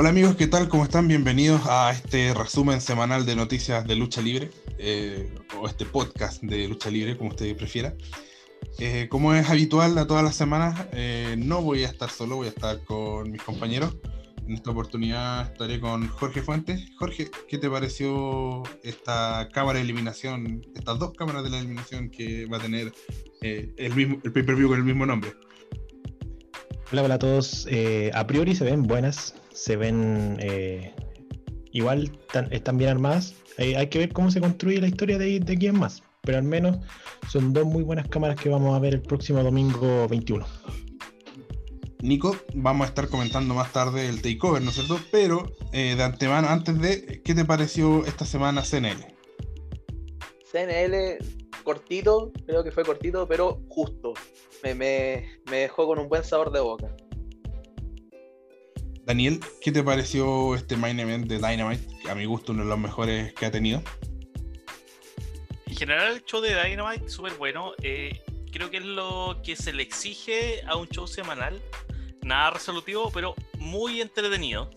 Hola amigos, ¿qué tal? ¿Cómo están? Bienvenidos a este resumen semanal de noticias de lucha libre, eh, o este podcast de lucha libre, como usted prefiera. Eh, como es habitual a todas las semanas, eh, no voy a estar solo, voy a estar con mis compañeros. En esta oportunidad estaré con Jorge Fuentes. Jorge, ¿qué te pareció esta cámara de eliminación, estas dos cámaras de la eliminación que va a tener el, mismo, el pay-per-view con el mismo nombre? Hola, hola a todos. a priori se ven buenas, se ven eh, igual, están bien armadas. hay que ver cómo se construye la historia de, de quién más, pero al menos son dos muy buenas cámaras que vamos a ver el próximo domingo 21. Nico, vamos a estar comentando más tarde el takeover, ¿no es cierto? Pero eh, de antemano, antes de, ¿qué te pareció esta semana CNL? CNL cortito, creo que fue cortito, pero justo. me, me dejó con un buen sabor de boca. Daniel, ¿qué te pareció este main event de Dynamite? A mi gusto, uno de los mejores que ha tenido. En general, el show de Dynamite, súper bueno. Eh, creo que es lo que se le exige a un show semanal. Nada resolutivo, pero muy entretenido.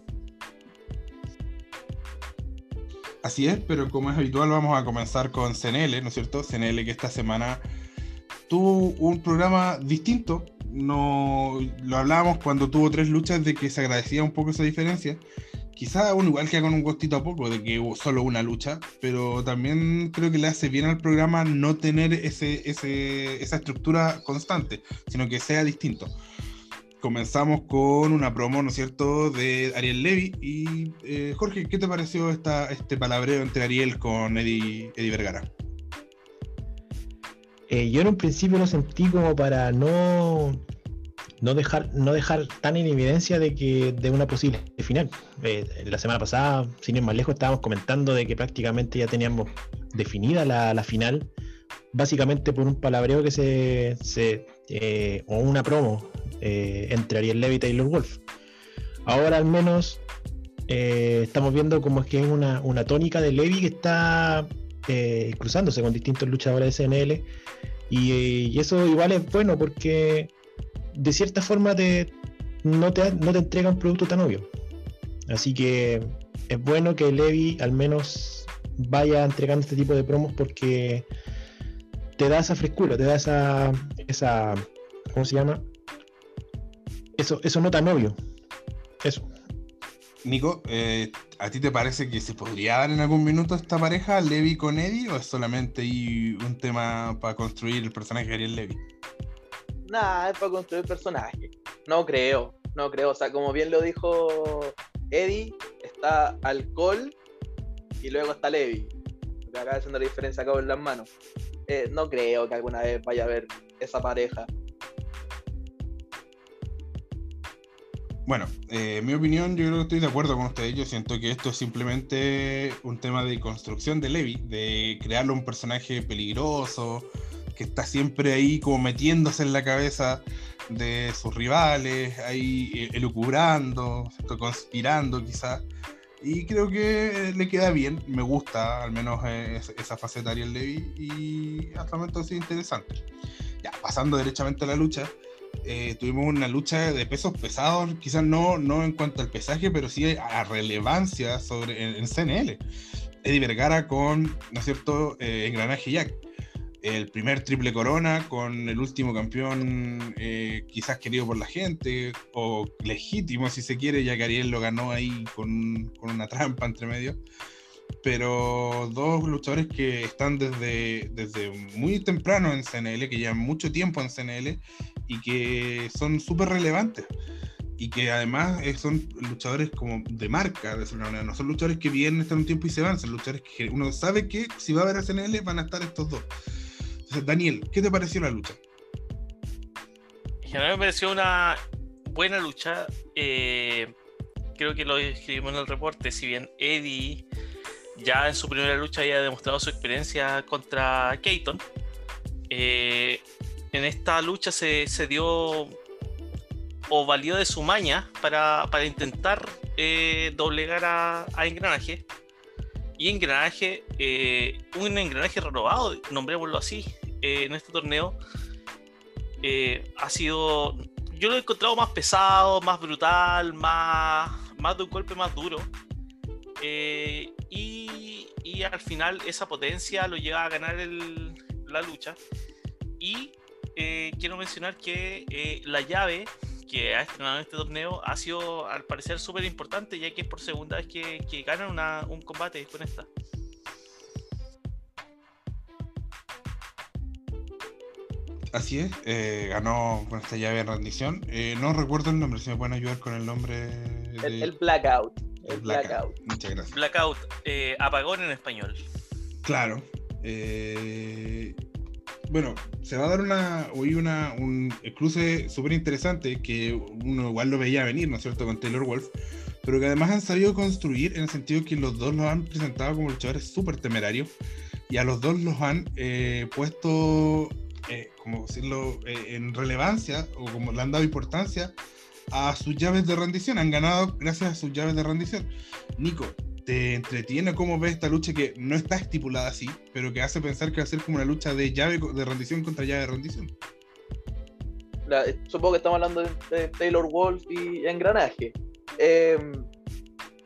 Así es, pero como es habitual, vamos a comenzar con CNL, ¿no es cierto? CNL que esta semana tuvo un programa distinto, no lo hablábamos cuando tuvo tres luchas de que se agradecía un poco esa diferencia. Quizá uno igual que con un gustito a poco de que hubo solo una lucha, pero también creo que le hace bien al programa no tener ese, esa estructura constante, sino que sea distinto. Comenzamos con una promo, ¿no es cierto?, de Ariel Levy. Y eh, Jorge, ¿qué te pareció esta, este palabreo entre Ariel con Eddie, Eddie Vergara? Eh, yo en un principio lo sentí como para no, no, dejar, no dejar tan en evidencia de que de una posible final. Eh, la semana pasada, sin ir más lejos, estábamos comentando de que prácticamente ya teníamos definida la, final, básicamente por un palabreo que se, se eh, o una promo entre Ariel Levy y Taylor Wolf. Ahora al menos estamos viendo como es que es una, una tónica de Levy que está cruzándose con distintos luchadores de SNL. Y, eso igual es bueno porque de cierta forma te, no, te, no te entrega un producto tan obvio. Así que es bueno que Levi al menos vaya entregando este tipo de promos porque te da esa frescura, te da esa, esa ¿cómo se llama? Eso, eso no tan obvio. Eso. Nico, eh, ¿a ti te parece que se podría dar en algún minuto esta pareja, Levi con Eddie, o es solamente un tema para construir el personaje de Ariel Levi? Nada, es para construir el personaje. No creo, no creo. O sea, como bien lo dijo Eddie, está Alcohol y luego está Levi. Acá haciendo la diferencia acá en las manos. Eh, no creo que alguna vez vaya a haber esa pareja. Bueno, eh, en mi opinión, yo creo estoy de acuerdo con ustedes. Yo siento que esto es simplemente un tema de construcción de Levi, de crearlo un personaje peligroso, que está siempre ahí como metiéndose en la cabeza de sus rivales, ahí eh, elucubrando, conspirando quizás. Y creo que le queda bien, me gusta al menos eh, esa faceta de Ariel Levy y hasta el momento ha sido interesante. Ya, pasando derechamente a la lucha, eh, tuvimos una lucha de pesos pesados, quizás no, no en cuanto al pesaje, pero sí a relevancia sobre, en, CNL. Eddie Vergara con, ¿no es cierto?, eh, Engranaje Jack. El primer triple corona con el último campeón, eh, quizás querido por la gente, o legítimo si se quiere, ya que Ariel lo ganó ahí con, con una trampa entre medio pero dos luchadores que están desde, desde muy temprano en CNL, que llevan mucho tiempo en CNL y que son súper relevantes. Y que además eh, son luchadores como de marca, de manera. No son luchadores que vienen, están un tiempo y se van, son luchadores que uno sabe que si va a a CNL van a estar estos dos. Entonces, Daniel, ¿qué te pareció la lucha? En general me pareció una buena lucha. Eh, creo que lo escribimos en el reporte. Si bien Eddie ya en su primera lucha había demostrado su experiencia contra Keaton. Eh, en esta lucha se, dio o valió de su maña para, intentar eh, doblegar a, Engranaje. Y Engranaje, eh, un engranaje renovado, nombrémoslo así, en este torneo, ha sido. Yo lo he encontrado más pesado, más brutal, más, más de un golpe más duro. Eh, y, y, al final esa potencia lo lleva a ganar la lucha. Y eh, quiero mencionar que eh, la llave que ha estrenado en este torneo ha sido al parecer súper importante, ya que es por segunda vez que, que ganan una, un combate con esta. Así es, eh, ganó con esta llave de rendición. Eh, no recuerdo el nombre, si me pueden ayudar con el nombre. De... El, el, Blackout. El, el blackout. blackout. Muchas gracias. Blackout, eh, apagón en español. Claro. Bueno, se va a dar una, hoy una, un cruce súper interesante que uno igual lo veía venir, ¿no es cierto?, con Taylor Wolf, pero que además han sabido construir en el sentido que los dos los han presentado como luchadores súper temerarios y a los dos los han puesto eh, como decirlo, eh, en relevancia o como le han dado importancia a sus llaves de rendición. Han ganado gracias a sus llaves de rendición. Nico, ¿te entretiene cómo ves esta lucha que no está estipulada así, pero que hace pensar que va a ser como una lucha de llave de rendición contra llave de rendición? La, supongo que estamos hablando de, Taylor Wolf y Engranaje. Eh,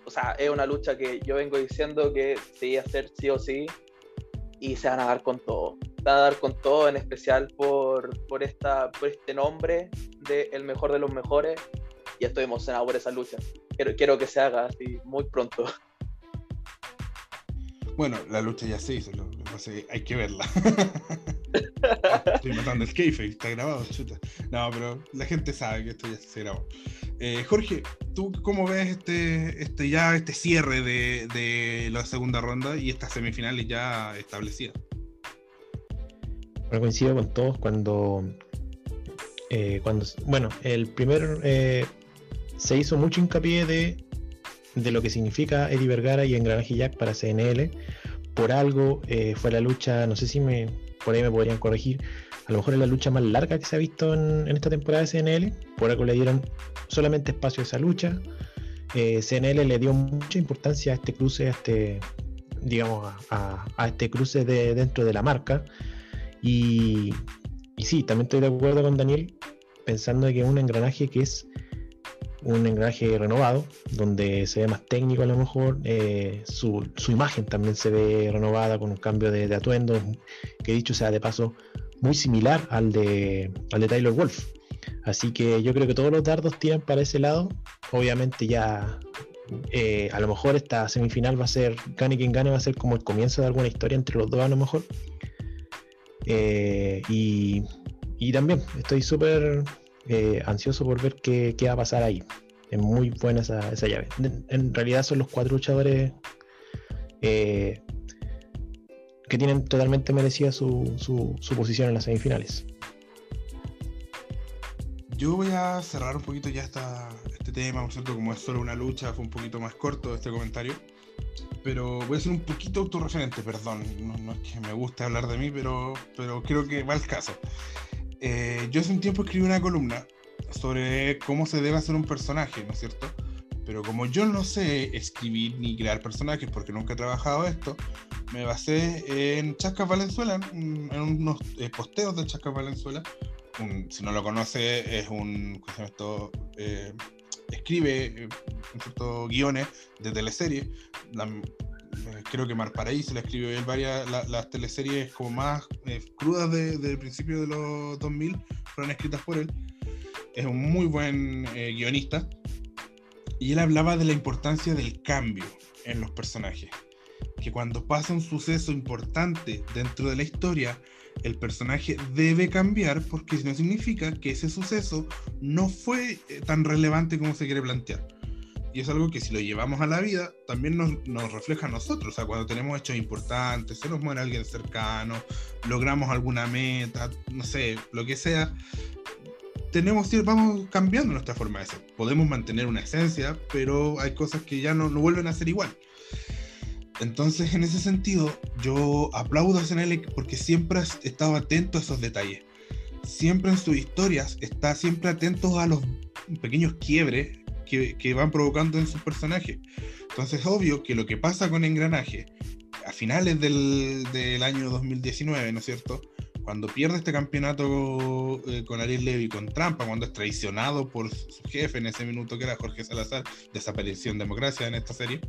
o sea, es una lucha que yo vengo diciendo que se a hacer sí o sí y se van a dar con todo a dar con todo, en especial por, por, esta, por este nombre de el mejor de los mejores. Y estoy emocionado por esa lucha. Quiero, quiero que se haga así muy pronto. Bueno, la lucha ya se hizo, lo, hay que verla. Estoy matando el keife, está grabado, chuta. No, pero la gente sabe que esto ya se grabó. Eh, Jorge, ¿tú cómo ves este, este ya este cierre de, de la segunda ronda y estas semifinales ya establecidas? coincido con todos cuando, eh, cuando bueno, el primer eh, se hizo mucho hincapié de, de lo que significa Eddie Vergara y Engranaje Jack para CNL. Por algo eh, fue la lucha, no sé si me por ahí me podrían corregir, a lo mejor es la lucha más larga que se ha visto en, esta temporada de CNL. Por algo le dieron solamente espacio a esa lucha. CNL le dio mucha importancia a este cruce, a este, digamos, a, este cruce de, dentro de la marca. Y, sí, también estoy de acuerdo con Daniel, pensando que es un engranaje que es un engranaje renovado, donde se ve más técnico a lo mejor, eh, su, imagen también se ve renovada con un cambio de, atuendo, que dicho sea de paso, muy similar al de, al de Tyler Wolf. Así que yo creo que todos los dardos tiran para ese lado. Obviamente ya eh, a lo mejor esta semifinal va a ser, gane quien gane, va a ser como el comienzo de alguna historia entre los dos a lo mejor. Eh, y, también estoy súper eh, ansioso por ver qué, va a pasar ahí. Es muy buena esa, llave. En, realidad son los cuatro luchadores eh, que tienen totalmente merecida su, su, posición en las semifinales. Yo voy a cerrar un poquito ya esta, este tema, por cierto, como es solo una lucha, fue un poquito más corto este comentario pero voy a ser un poquito autorreferente, perdón. No, es que me guste hablar de mí, pero, pero creo que va al caso. Eh, yo hace un tiempo escribí una columna sobre cómo se debe hacer un personaje, ¿no es cierto? Pero como yo no sé escribir ni crear personajes porque nunca he trabajado esto, me basé en Chasca Valenzuela, en, unos eh, posteos de Chasca Valenzuela. si no lo conoce, es un. ¿cómo se llama esto? Eh, escribe eh, guiones de teleseries. Eh, creo que Mar Paraíso le escribió él varias, las teleseries como más eh, crudas de, principio de los 2000 fueron escritas por él. Es un muy buen guionista. Y él hablaba de la importancia del cambio en los personajes. Que cuando pasa un suceso importante dentro de la historia, el personaje debe cambiar porque no significa que ese suceso no fue eh, tan relevante como se quiere plantear. Y es algo que si lo llevamos a la vida, también nos, refleja a nosotros. O sea, cuando tenemos hechos importantes, se nos muere alguien cercano, logramos alguna meta, no sé, lo que sea, tenemos vamos cambiando nuestra forma de ser. Podemos mantener una esencia, pero hay cosas que ya no, vuelven a ser igual. Entonces, en ese sentido, yo aplaudo a SNL porque siempre ha estado atento a esos detalles. Siempre en sus historias está siempre atento a los pequeños quiebres que, van provocando en sus personajes. Entonces, obvio que lo que pasa con Engranaje a finales del, del año 2019, ¿no es cierto? cuando pierde este campeonato eh, con Ariel Levy con trampa, cuando es traicionado por su jefe en ese minuto que era Jorge Salazar, desapareció en democracia en esta serie.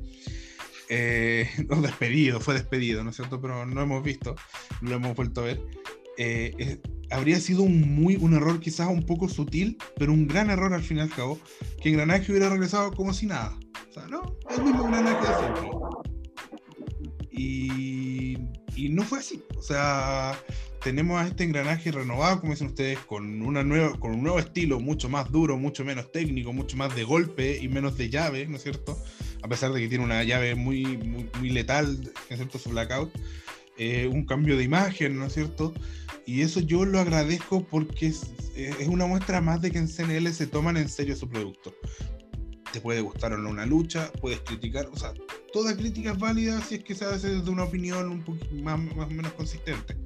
Eh, no, despedido, fue despedido, ¿no es cierto? Pero no hemos visto, no lo hemos vuelto a ver. Eh, habría sido un, muy, un error quizás un poco sutil, pero un gran error al fin y al cabo, que Engranaje hubiera regresado como si nada. O sea, no, el mismo Engranaje de siempre. Y, y no fue así. O sea, tenemos a este engranaje renovado, como dicen ustedes, con, una nueva, con un nuevo estilo, mucho más duro, mucho menos técnico, mucho más de golpe y menos de llave, ¿no es cierto? A pesar de que tiene una llave muy, muy, muy letal, ¿no es cierto? Su blackout. Eh, un cambio de imagen, ¿no es cierto? Y eso yo lo agradezco porque es, es, una muestra más de que en CNL se toman en serio su producto. Te puede gustar o no una lucha, puedes criticar, o sea, toda crítica es válida si es que se hace desde una opinión un poquito más o menos consistente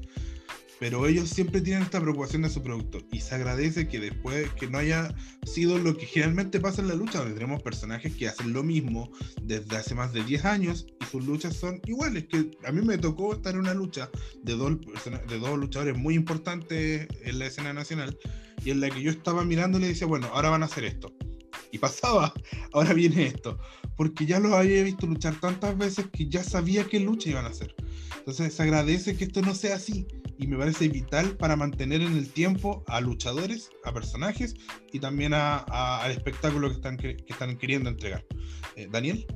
pero ellos siempre tienen esta preocupación de su producto y se agradece que después que no haya sido lo que generalmente pasa en la lucha, donde tenemos personajes que hacen lo mismo desde hace más de 10 años y sus luchas son iguales, que a mí me tocó estar en una lucha de dos, de dos luchadores muy importantes en la escena nacional y en la que yo estaba mirando y le decía, bueno, ahora van a hacer esto. Y pasaba, ahora viene esto, porque ya los había visto luchar tantas veces que ya sabía qué lucha iban a hacer. Entonces se agradece que esto no sea así y me parece vital para mantener en el tiempo a luchadores, a personajes y también a, al espectáculo que están, que están queriendo entregar. Eh, Daniel.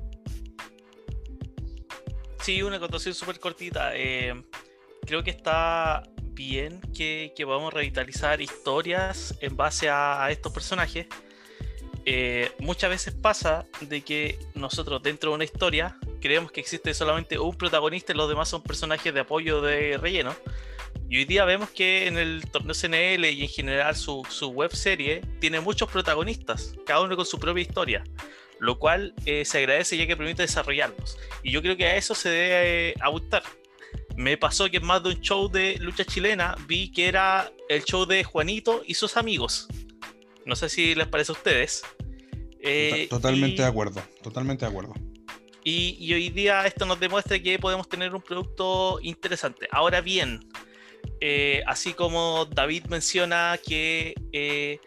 Sí, una acotación súper cortita. Eh, creo que está bien que, que podamos revitalizar historias en base a estos personajes. Eh, muchas veces pasa de que nosotros dentro de una historia creemos que existe solamente un protagonista y los demás son personajes de apoyo de relleno. Y hoy día vemos que en el torneo CNL y en general su, su web serie tiene muchos protagonistas, cada uno con su propia historia, lo cual eh, se agradece ya que permite desarrollarlos. Y yo creo que a eso se debe eh, apuntar. Me pasó que en más de un show de lucha chilena vi que era el show de Juanito y sus amigos. No sé si les parece a ustedes. Eh, totalmente y, de acuerdo, totalmente de acuerdo. Y, y, hoy día esto nos demuestra que podemos tener un producto interesante. Ahora bien, eh, así como David menciona que eh,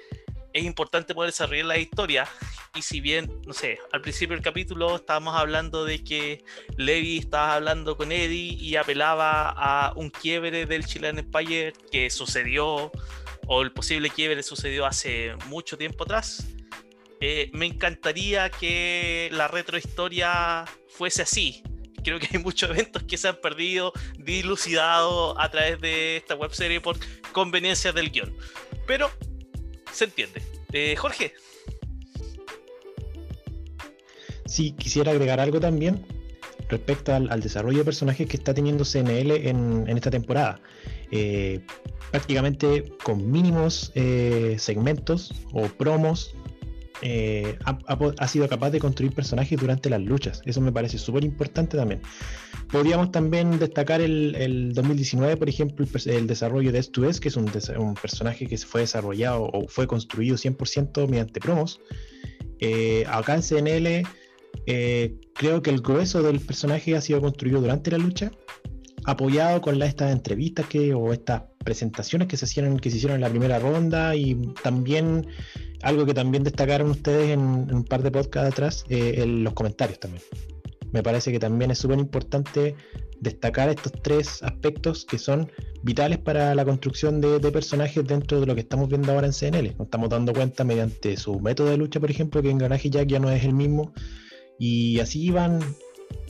es importante poder desarrollar la historia, y si bien, no sé, al principio del capítulo estábamos hablando de que Levi estaba hablando con Eddie y apelaba a un quiebre del Chilean Empire que sucedió, o el posible quiebre sucedió hace mucho tiempo atrás. Eh, me encantaría que la retrohistoria fuese así, creo que hay muchos eventos que se han perdido, dilucidado a través de esta web serie por conveniencia del guion. Pero se entiende. Eh, Jorge. Sí, quisiera agregar algo también respecto al, desarrollo de personajes que está teniendo CNL en, esta temporada. Eh, prácticamente con mínimos eh, segmentos o promos eh, ha, sido capaz de construir personajes durante las luchas. Eso me parece súper importante también. Podríamos también destacar el, el 2019, por ejemplo, el, desarrollo de S2S, que es un, personaje que fue desarrollado o fue construido 100% mediante promos. Acá en CNL, eh, creo que el grueso del personaje ha sido construido durante la lucha, apoyado con la, estas entrevistas que, o estas presentaciones que se, hicieron, que se hicieron en la primera ronda y también algo que también destacaron ustedes en, un par de podcasts atrás, eh, en los comentarios también. Me parece que también es súper importante destacar estos tres aspectos que son vitales para la construcción de, de, personajes dentro de lo que estamos viendo ahora en CNL. Nos estamos dando cuenta mediante su método de lucha, por ejemplo, que Engranaje Jack ya no es el mismo. Y así van,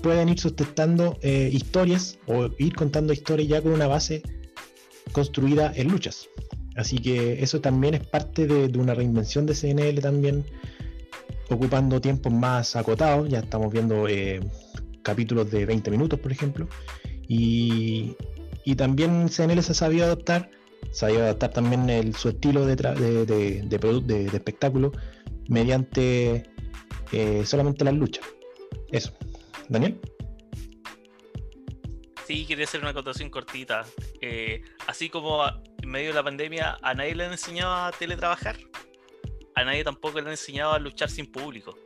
pueden ir sustentando eh, historias o ir contando historias ya con una base construida en luchas. Así que eso también es parte de, una reinvención de CNL también, ocupando tiempos más acotados. Ya estamos viendo eh, capítulos de 20 minutos, por ejemplo. Y, también CNL se ha sabido adaptar, sabido adaptar también el, su estilo de espectáculo mediante eh, solamente las luchas. Eso. Daniel. Sí, quería hacer una acotación cortita. Eh, así como en medio de la pandemia a nadie le han enseñado a teletrabajar, a nadie tampoco le han enseñado a luchar sin público.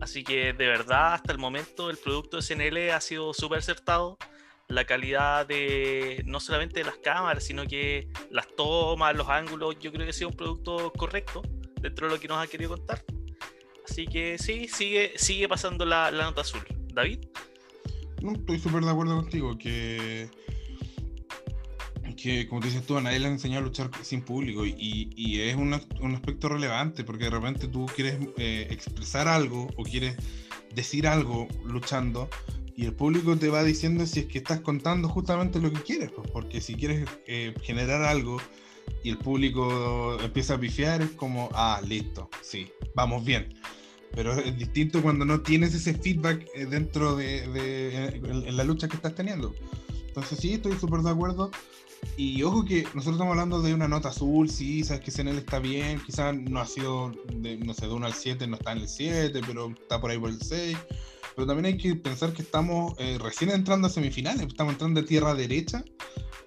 Así que de verdad, hasta el momento, el producto de CNL ha sido súper acertado. la calidad de no solamente de las cámaras, sino que las tomas, los ángulos, yo creo que ha sido un producto correcto dentro de lo que nos ha querido contar. Así que sí, sigue, sigue pasando la, la nota azul. David. No, estoy súper de acuerdo contigo, que, que como te dices tú, a nadie le ha enseñado a luchar sin público y, y es un, un, aspecto relevante porque de repente tú quieres eh, expresar algo o quieres decir algo luchando y el público te va diciendo si es que estás contando justamente lo que quieres, pues, porque si quieres eh, generar algo y el público empieza a pifiar, es como, ah, listo, sí, vamos bien. Pero es distinto cuando no tienes ese feedback eh, dentro de, de en, la lucha que estás teniendo. Entonces sí, estoy súper de acuerdo. Y ojo que nosotros estamos hablando de una nota azul, sí, sabes que CNL está bien, quizás no ha sido, de, no sé, de 1 al 7, no está en el 7, pero está por ahí por el 6 pero también hay que pensar que estamos eh, recién entrando a semifinales, estamos entrando de tierra derecha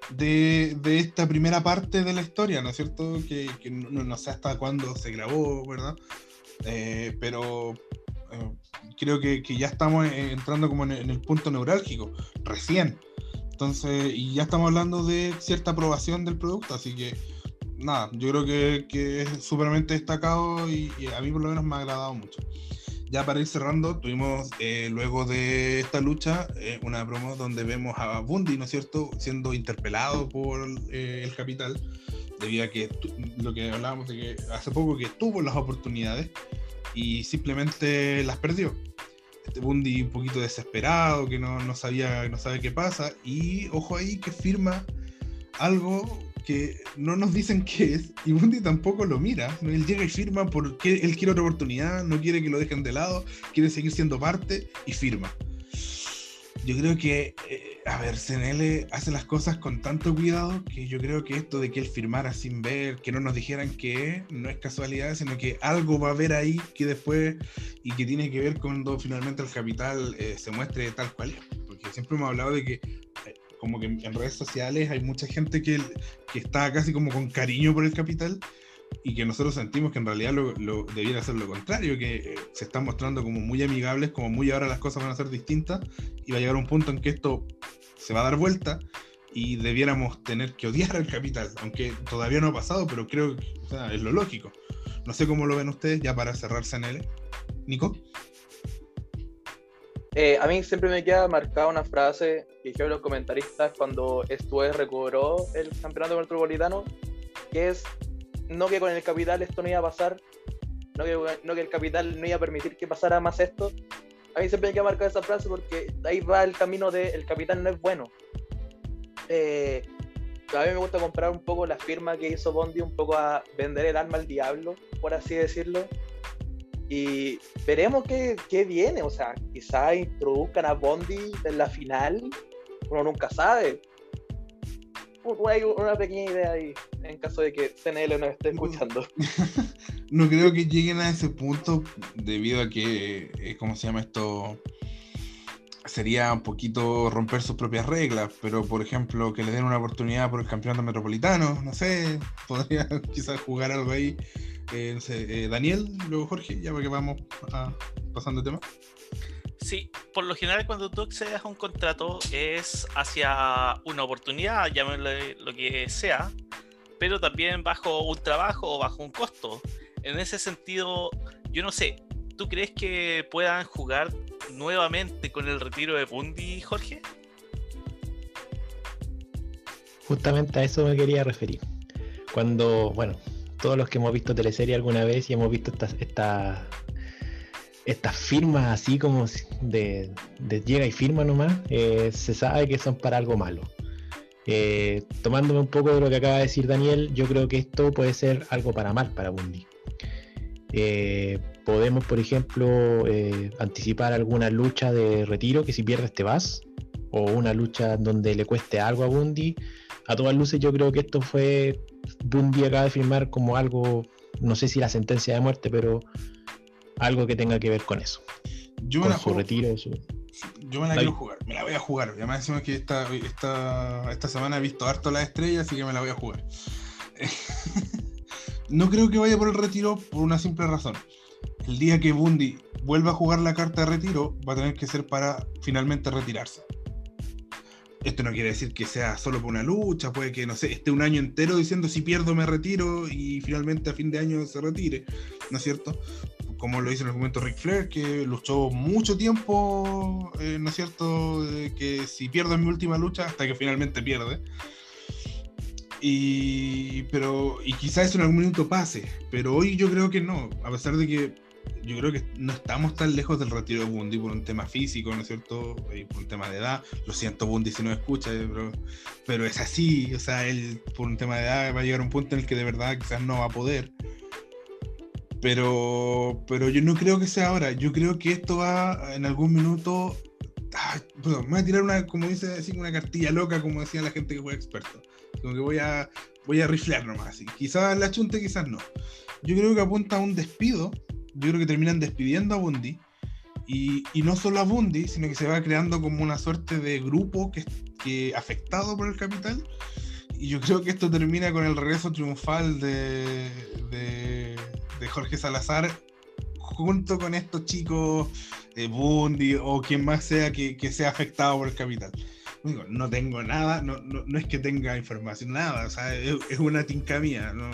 de, esta primera parte de la historia, ¿no es cierto? Que, no, no, sé hasta cuándo se grabó, ¿verdad? Eh, pero eh, creo que, ya estamos entrando como en, el punto neurálgico, recién. Entonces, y ya estamos hablando de cierta aprobación del producto, así que nada, yo creo que, es súpermente destacado y, y a mí por lo menos me ha agradado mucho ya para ir cerrando, tuvimos eh, luego de esta lucha eh, una promo donde vemos a Bundy, ¿no es cierto?, siendo interpelado por eh, el capital, debido a que lo que hablábamos de que hace poco que tuvo las oportunidades y simplemente las perdió. Este Bundy un poquito desesperado, que no, no sabía, no sabe qué pasa, y ojo ahí que firma algo que no nos dicen qué es y Bundy tampoco lo mira. Él llega y firma porque él quiere otra oportunidad, no quiere que lo dejen de lado, quiere seguir siendo parte y firma. Yo creo que, eh, a ver, CNL hace las cosas con tanto cuidado que yo creo que esto de que él firmara sin ver, que no nos dijeran qué no es casualidad, sino que algo va a haber ahí que después y que tiene que ver cuando finalmente el capital eh, se muestre tal cual. Porque siempre hemos hablado de que como que en redes sociales hay mucha gente que, que está casi como con cariño por el capital y que nosotros sentimos que en realidad lo, debiera ser lo contrario, que eh, se están mostrando como muy amigables, como muy ahora las cosas van a ser distintas y va a llegar un punto en que esto se va a dar vuelta y debiéramos tener que odiar al capital, aunque todavía no ha pasado, pero creo que es lo lógico. No sé cómo lo ven ustedes, ya para cerrarse en él. Nico. Eh, a mí siempre me queda marcada una frase que dijeron los comentaristas cuando Estuez recobró el campeonato metropolitano, que es no que con el capital esto no iba a pasar, no que, no que el capital no iba a permitir que pasara más esto. A mí siempre me queda marcada esa frase porque ahí va el camino de el capital no es bueno. Eh, a mí me gusta comprar un poco la firma que hizo Bondi, un poco a vender el alma al diablo, por así decirlo y veremos qué, qué viene. O sea, quizá introduzcan a Bondi en la final. Uno nunca sabe. Hay una pequeña idea ahí, en caso de que CNL nos esté escuchando. no creo que lleguen a ese punto debido a que, eh, ¿cómo se llama esto? Sería un poquito romper sus propias reglas, pero por ejemplo que le den una oportunidad por el campeonato metropolitano, no sé, podría quizás jugar algo ahí eh, no sé, eh, Daniel, luego Jorge, ya porque vamos a, pasando el tema. Sí, por lo general cuando tú accedes a un contrato es hacia una oportunidad, llámelo lo que sea, pero también bajo un trabajo o bajo un costo. En ese sentido, yo no sé, ¿tú crees que puedan jugar nuevamente con el retiro de Bundy, Jorge? Justamente a eso me quería referir. Cuando, bueno, todos los que hemos visto teleserie alguna vez y hemos visto estas esta, estas firmas así como de, de, llega y firma nomás, eh, se sabe que son para algo malo. Eh, tomándome un poco de lo que acaba de decir Daniel, yo creo que esto puede ser algo para mal para Bundy. Eh, podemos, por ejemplo, eh, anticipar alguna lucha de retiro que si pierdes te vas, o una lucha donde le cueste algo a Bundy. A todas luces yo creo que esto fue Bundy acaba de firmar como algo, no sé si la sentencia de muerte, pero algo que tenga que ver con eso. Yo con me la su retiro. Su... Yo me la, la quiero jugar, me la voy a jugar. Además decimos que esta, esta, esta semana he visto harto las estrellas, así que me la voy a jugar. no creo que vaya por el retiro por una simple razón. El día que Bundy vuelva a jugar la carta de retiro, va a tener que ser para finalmente retirarse. esto no quiere decir que sea solo por una lucha, puede que, no sé, esté un año entero diciendo si pierdo me retiro y finalmente a fin de año se retire, ¿no es cierto? Como lo hizo en el momento Ric Flair, que luchó mucho tiempo, eh, ¿no es cierto? que si pierdo en mi última lucha, hasta que finalmente pierde. Y, pero, y quizás eso en algún minuto pase, pero hoy yo creo que no, a pesar de que yo creo que no estamos tan lejos del retiro de Bundy por un tema físico, ¿no es cierto? Y por un tema de edad. Lo siento, Bundy, si no escucha, eh, pero, pero es así. O sea, él por un tema de edad va a llegar a un punto en el que de verdad quizás no va a poder. Pero, pero yo no creo que sea ahora. Yo creo que esto va en algún minuto. me voy a tirar una, como dice, una cartilla loca, como decía la gente que fue experto. Como que voy a, voy a riflear nomás. Así. Quizás la chunte, quizás no. Yo creo que apunta a un despido yo creo que terminan despidiendo a Bundy. Y, no solo a Bundy, sino que se va creando como una suerte de grupo que, que afectado por el capital. Y yo creo que esto termina con el regreso triunfal de, de, de Jorge Salazar junto con estos chicos de Bundy o quien más sea que, que sea afectado por el capital. No tengo nada, no, no, no, es que tenga información, nada, o sea, es, es una tinca mía. ¿no?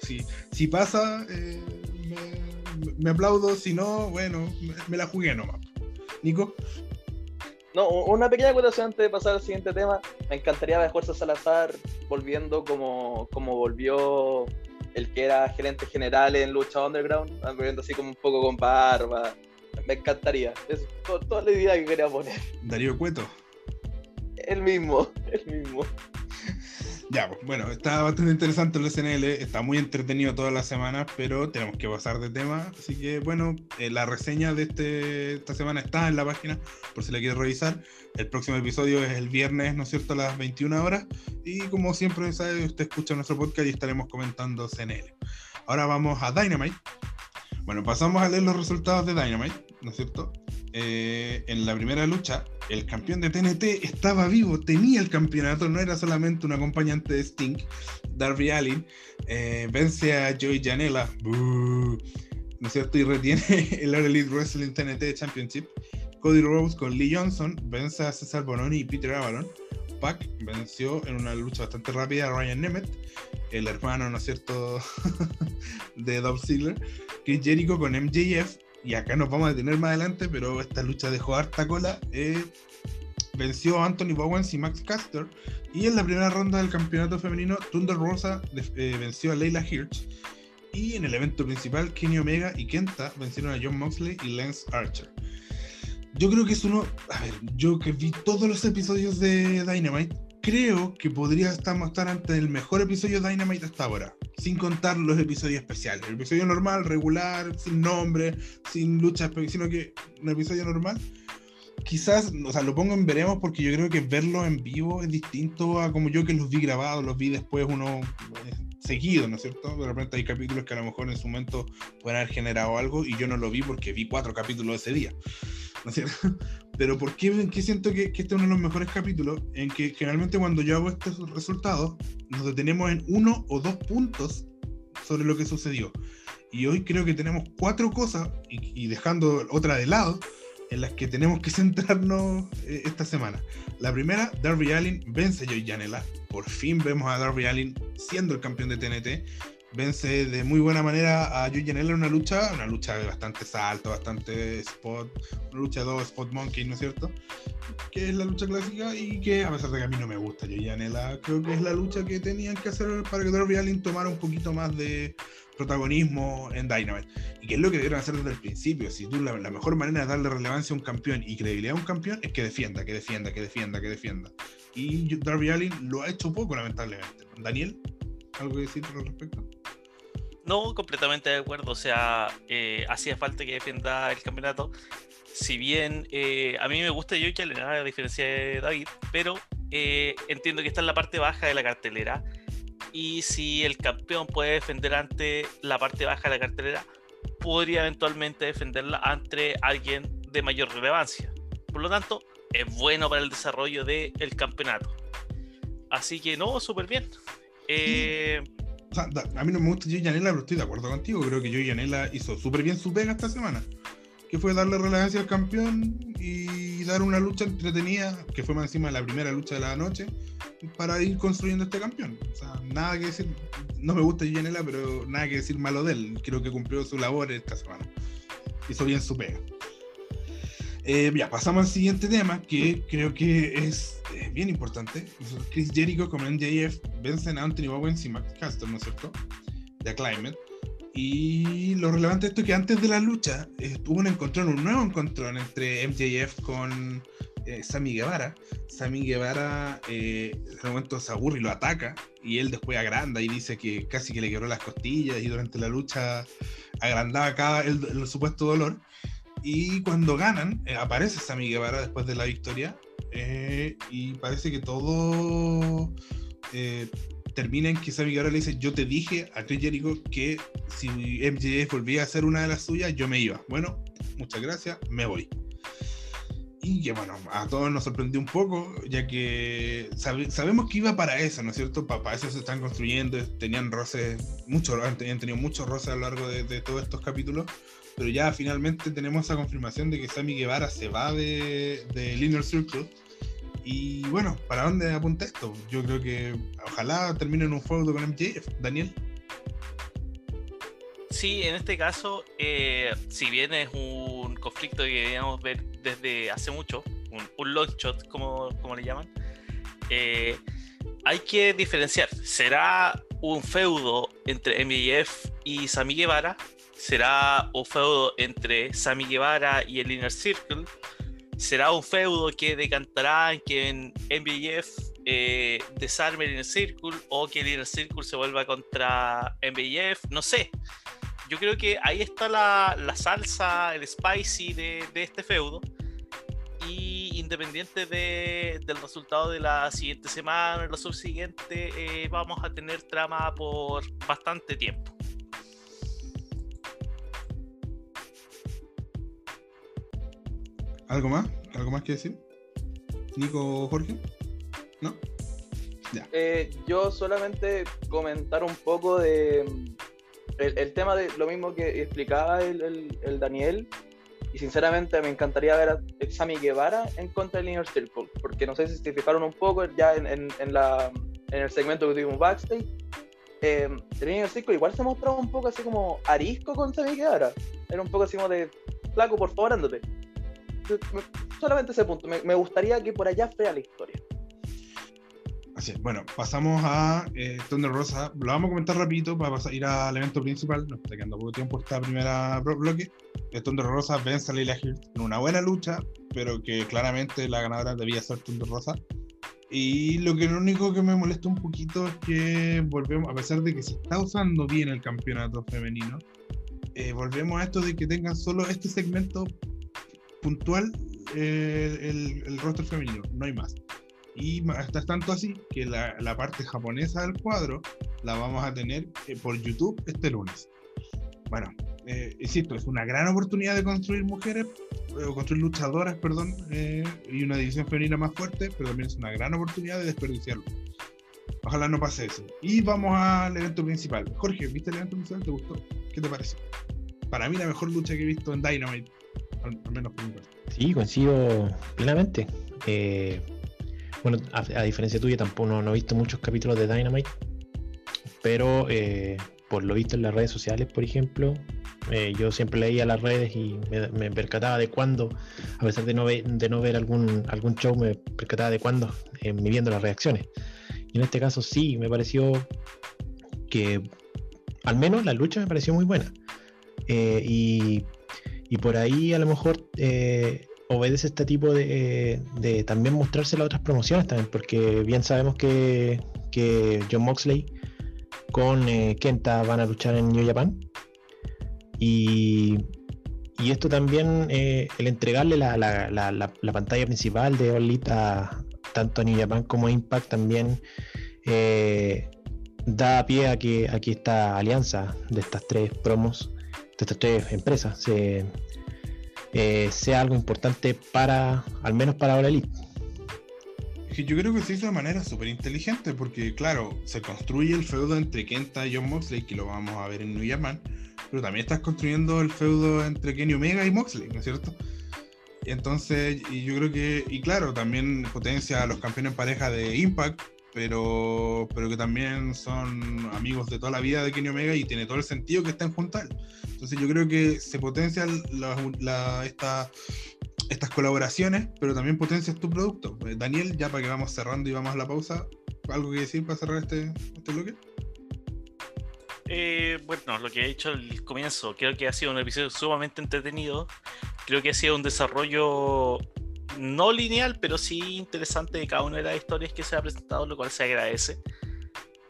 Si, si pasa, eh, me, me aplaudo, si no, bueno, me, la jugué nomás. Nico. No, una pequeña acotación antes de pasar al siguiente tema. Me encantaría ver Jorge Salazar volviendo como, como volvió el que era gerente general en Lucha Underground, volviendo así como un poco con barba. Me encantaría. Es toda la idea que quería poner. Darío Cueto. El mismo, el mismo. Ya, pues, bueno, está bastante interesante el SNL, está muy entretenido toda la semana, pero tenemos que pasar de tema. Así que, bueno, eh, la reseña de este, esta semana está en la página, por si la quieres revisar. El próximo episodio es el viernes, ¿no es cierto?, a las 21 horas. Y como siempre, sabe, usted escucha nuestro podcast y estaremos comentando CNL. Ahora vamos a Dynamite. Bueno, pasamos a leer los resultados de Dynamite, ¿no es cierto? Eh, en la primera lucha, el campeón de TNT estaba vivo, tenía el campeonato, no era solamente un acompañante de Sting. Darby Allin eh, vence a Joey Janela, ¿no es cierto? Y retiene el All Elite Wrestling TNT Championship. Cody Rhodes con Lee Johnson vence a César Bononi y Peter Avalon. Pac venció en una lucha bastante rápida a Ryan Nemeth, el hermano, ¿no es cierto?, de Dolph Ziggler. Chris Jericho con MJF y acá nos vamos a detener más adelante, pero esta lucha dejó harta cola. Eh, venció a Anthony Bowens y Max Caster. Y en la primera ronda del campeonato femenino, Thunder Rosa eh, venció a Leila Hirsch. Y en el evento principal, Kenny Omega y Kenta vencieron a John Moxley y Lance Archer. Yo creo que es uno. A ver, yo que vi todos los episodios de Dynamite, creo que podría estar, estar ante el mejor episodio de Dynamite hasta ahora sin contar los episodios especiales. El episodio normal, regular, sin nombre, sin lucha, sino que un episodio normal. Quizás, o sea, lo pongo en veremos porque yo creo que verlo en vivo es distinto a como yo que los vi grabados, los vi después uno eh, seguido, ¿no es cierto? De repente hay capítulos que a lo mejor en su momento pueden haber generado algo y yo no lo vi porque vi cuatro capítulos ese día, ¿no es cierto? Pero ¿por qué, siento que, este es uno de los mejores capítulos? En que generalmente cuando yo hago estos resultados, nos detenemos en uno o dos puntos sobre lo que sucedió. Y hoy creo que tenemos cuatro cosas, y, dejando otra de lado, en las que tenemos que centrarnos eh, esta semana. La primera, Darby Allin vence a Joey Janela. Por fin vemos a Darby Allin siendo el campeón de TNT vence de muy buena manera a Janela en una lucha, una lucha de bastante salto, bastante spot, una lucha de dos spot monkey, ¿no es cierto? Que es la lucha clásica y que a pesar de que a mí no me gusta Joey Janela, creo que es la lucha que tenían que hacer para que Darby Allin tomara un poquito más de protagonismo en Dynamite. Y que es lo que debieron hacer desde el principio. Si tú la, la mejor manera de darle relevancia a un campeón y credibilidad a un campeón es que defienda, que defienda, que defienda, que defienda. Y Darby Allin lo ha hecho poco, lamentablemente. Daniel, ¿algo que decir al respecto? No, completamente de acuerdo. O sea, eh, hacía falta que defienda el campeonato. Si bien eh, a mí me gusta Joey Allen, a diferencia de David, pero eh, entiendo que está en la parte baja de la cartelera. Y si el campeón puede defender ante la parte baja de la cartelera, podría eventualmente defenderla ante alguien de mayor relevancia. Por lo tanto, es bueno para el desarrollo del campeonato. Así que no, súper bien. Eh, a mí no me gusta Joey Janela, pero estoy de acuerdo contigo. Creo que Joey Janela hizo súper bien su pega esta semana. que fue darle relevancia al campeón y dar una lucha entretenida, que fue más encima la primera lucha de la noche, para ir construyendo este campeón. O sea, nada que decir, no me gusta Janela, pero nada que decir malo de él. Creo que cumplió su labor esta semana. Hizo bien su pega. Eh, ya, pasamos al siguiente tema, que creo que es eh, bien importante. Chris Jericho como MJF vencen a Anthony Owens y Max Caster, ¿no es cierto? De Climate. Y lo relevante de esto es que antes de la lucha eh, hubo un encontrón, un nuevo encontrón entre MJF con eh, Sammy Guevara. Sammy Guevara eh, en un momento se aburre y lo ataca. Y él después agranda y dice que casi que le quebró las costillas y durante la lucha agrandaba cada el, supuesto dolor. Y cuando ganan, eh, aparece Sammy Guevara después de la victoria. y parece que todo termina en que Sammy Guevara le dice, yo te dije a Chris Jericho que si MJF volvía a ser una de las suyas, yo me iba. Bueno, muchas gracias, me voy. Y que bueno, a todos nos sorprendió un poco, ya que sabemos que iba para eso, ¿no es cierto? Para, eso se están construyendo, tenían roces, muchos, han tenido muchos roces a lo largo de, todos estos capítulos, pero ya finalmente tenemos esa confirmación de que Sammy Guevara se va de, de Linear Circle y bueno, ¿para dónde apunta esto? Yo creo que ojalá termine en un feudo con MJF. Daniel. Sí, en este caso, eh, si bien es un conflicto que debíamos ver desde hace mucho, un, un long shot, como, como le llaman, eh, hay que diferenciar. ¿Será un feudo entre MJF y Sami Guevara? ¿Será un feudo entre Sami Guevara y el Inner Circle? será un feudo que decantará en que en MBF eh, desarme el Inner Circle o que el Inner Circle se vuelva contra MBF, no sé. Yo creo que ahí está la, salsa, el spicy de, este feudo. Y independiente del resultado de la siguiente semana, o la subsiguiente, eh, vamos a tener trama por bastante tiempo. ¿Algo más? ¿Algo más que decir? Nico Jorge? ¿No? Ya. Eh, yo solamente comentar un poco de el, tema de lo mismo que explicaba el, Daniel. Y sinceramente me encantaría ver a Sammy Guevara en contra del Inner Circle. Porque no sé si se fijaron un poco ya en, en, la, en el segmento que tuvimos backstage. Eh, el Inner Circle igual se mostraba un poco así como arisco con Sammy Guevara. Era un poco así como de flaco, por favor, ándate solamente ese punto. Me, gustaría que por allá fuera la historia. Así es. Bueno, pasamos a eh, Thunder Rosa. Lo vamos a comentar rapidito para pasar, ir al evento principal. Nos está quedando poco tiempo esta primera bloque. Eh, Thunder Rosa vence a Leila Hirsch en una buena lucha, pero que claramente la ganadora debía ser Thunder Rosa. Y lo que lo único que me molesta un poquito es que volvemos, a pesar de que se está usando bien el campeonato femenino, eh, volvemos a esto de que tengan solo este segmento puntual eh, el, el, roster femenino, no hay más. Y hasta tanto así que la, la, parte japonesa del cuadro la vamos a tener eh, por YouTube este lunes. Bueno, eh, insisto, es una gran oportunidad de construir mujeres, o construir luchadoras, perdón, y una división femenina más fuerte, pero también es una gran oportunidad de desperdiciarlo. Ojalá no pase eso. Y vamos al evento principal. Jorge, ¿viste el evento principal? ¿Te gustó? ¿Qué te parece? Para mí la mejor lucha que he visto en Dynamite al, menos por mi Sí, coincido plenamente. Eh, bueno, a, diferencia tuya, tampoco no, he visto muchos capítulos de Dynamite, pero eh, por lo visto en las redes sociales, por ejemplo, eh, yo siempre leía las redes y me, percataba de cuándo, a pesar de no ver, de no ver algún, algún show, me percataba de cuándo, eh, midiendo las reacciones. Y en este caso sí, me pareció que al menos la lucha me pareció muy buena. y y por ahí a lo mejor eh, obedece este tipo de, también mostrarse a otras promociones también, porque bien sabemos que, John Moxley con eh, Kenta van a luchar en New Japan. Y, esto también, eh, el entregarle la, pantalla principal de All tanto a New Japan como a Impact también da pie a que aquí esta alianza de estas tres promos de estas tres empresas eh, sea algo importante para, al menos para la Elite. yo creo que se hizo de manera súper inteligente, porque claro, se construye el feudo entre Kenta y John Moxley, que lo vamos a ver en New Japan, pero también estás construyendo el feudo entre Kenny Omega y Moxley, ¿no es cierto? Entonces, y yo creo que, y claro, también potencia a los campeones en pareja de Impact, pero, pero que también son amigos de toda la vida de Kenny Omega y tiene todo el sentido que estén juntos. Entonces yo creo que se potencian la, esta, estas colaboraciones, pero también potencias tu producto. Eh, Daniel, ya para que vamos cerrando y vamos a la pausa, ¿algo que decir para cerrar este, este bloque? Eh, bueno, lo que he dicho al comienzo, creo que ha sido un episodio sumamente entretenido. Creo que ha sido un desarrollo no lineal, pero sí interesante de cada una de las historias que se ha presentado, lo cual se agradece.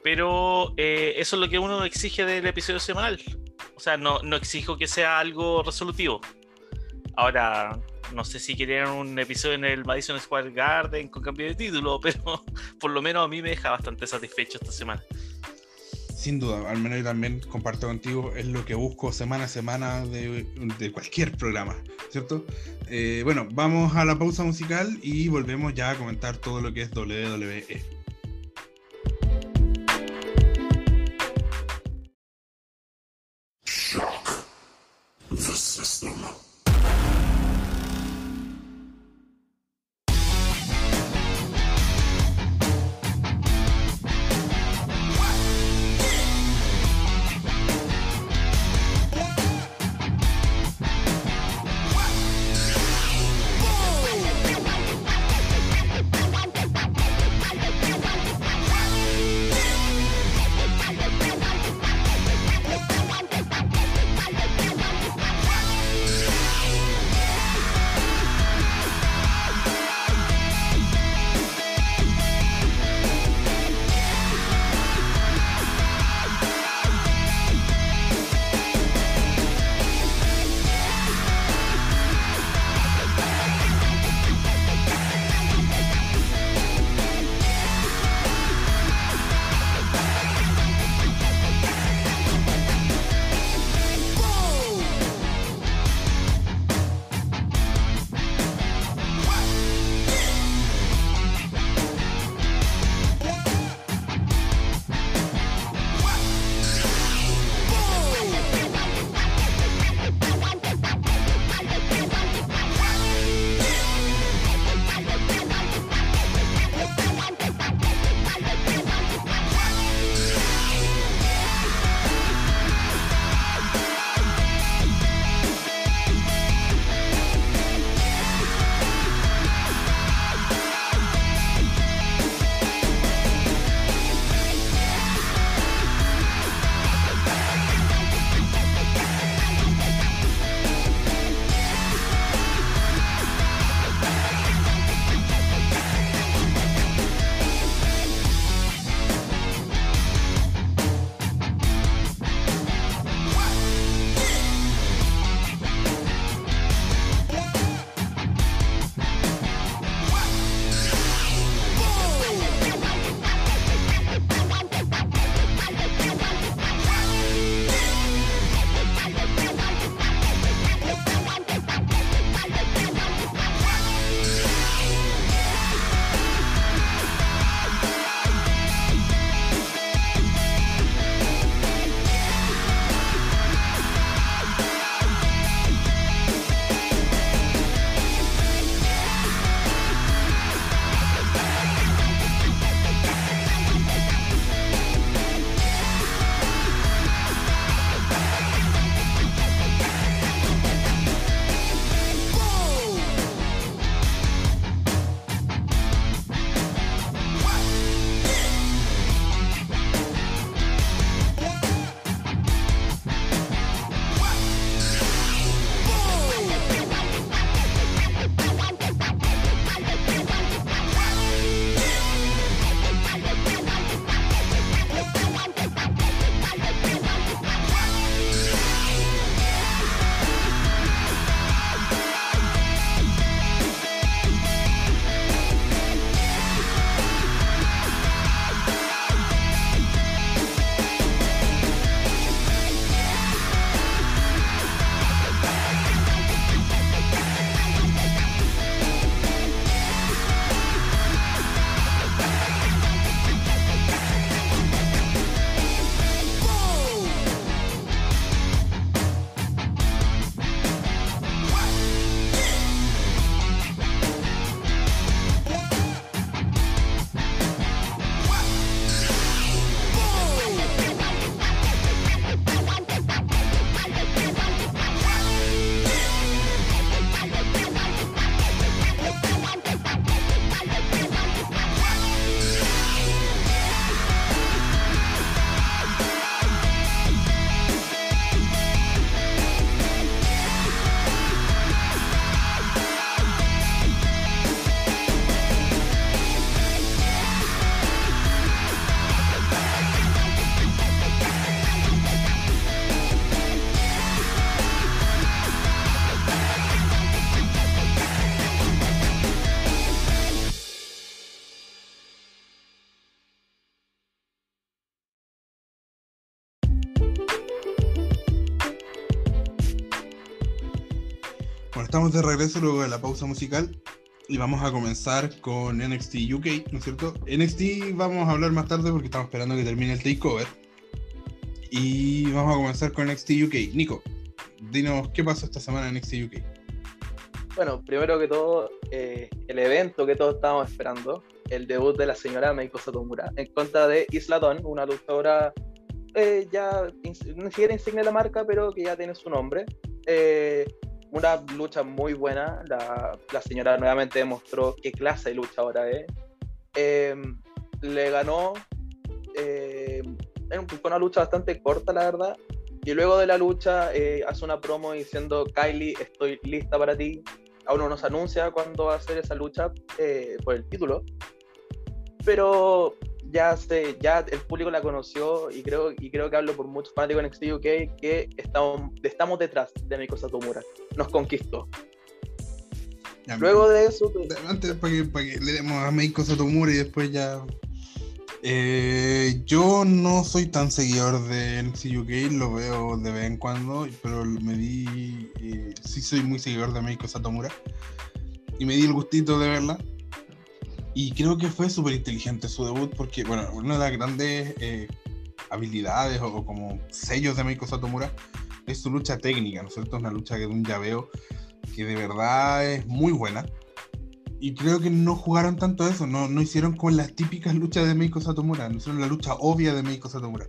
Pero eh, eso es lo que uno exige del episodio semanal. O sea, no, no exijo que sea algo resolutivo. Ahora, no sé si querían un episodio en el Madison Square Garden con cambio de título, pero por lo menos a mí me deja bastante satisfecho esta semana. Sin duda, al menos yo también comparto contigo, es lo que busco semana a semana de, cualquier programa, ¿cierto? Eh, bueno, vamos a la pausa musical y volvemos ya a comentar todo lo que es WWE. Estamos de regreso luego de la pausa musical y vamos a comenzar con NXT UK, ¿no es cierto? NXT vamos a hablar más tarde porque estamos esperando que termine el takeover. Y vamos a comenzar con NXT UK. Nico, dinos qué pasó esta semana en NXT UK. Bueno, primero que todo, eh, el evento que todos estábamos esperando, el debut de la señora Meiko Satomura en contra de Isla Dawn, una luchadora eh, ya, ni siquiera insignia de la marca, pero que ya tiene su nombre. Eh, una lucha muy buena. La, la, señora nuevamente demostró qué clase de lucha ahora es. Em, le ganó. Eh, fue una lucha bastante corta, la verdad. Y luego de la lucha eh, hace una promo diciendo, Kylie, estoy lista para ti. Aún no nos anuncia cuándo va a hacer esa lucha eh, por el título. Pero ya sé, ya el público la conoció y creo, y creo que hablo por muchos fanáticos en NXT UK que estamos, estamos detrás de Miko Satomura. Nos conquistó. Luego de eso. Pues, antes, para que, para que le demos a Meiko Satomura y después ya. Eh, yo no soy tan seguidor de NXT UK, lo veo de vez en cuando, pero me di. Eh, sí, soy muy seguidor de Meiko Satomura. Y me di el gustito de verla. Y creo que fue súper inteligente su debut porque, bueno, una de las grandes eh, habilidades o, como sellos de Meiko Satomura es su lucha técnica, ¿no es cierto? Una lucha de un llaveo que de verdad es muy buena. Y creo que no jugaron tanto eso, no, no hicieron con las típicas luchas de Meiko Satomura, no hicieron la lucha obvia de Meiko Satomura,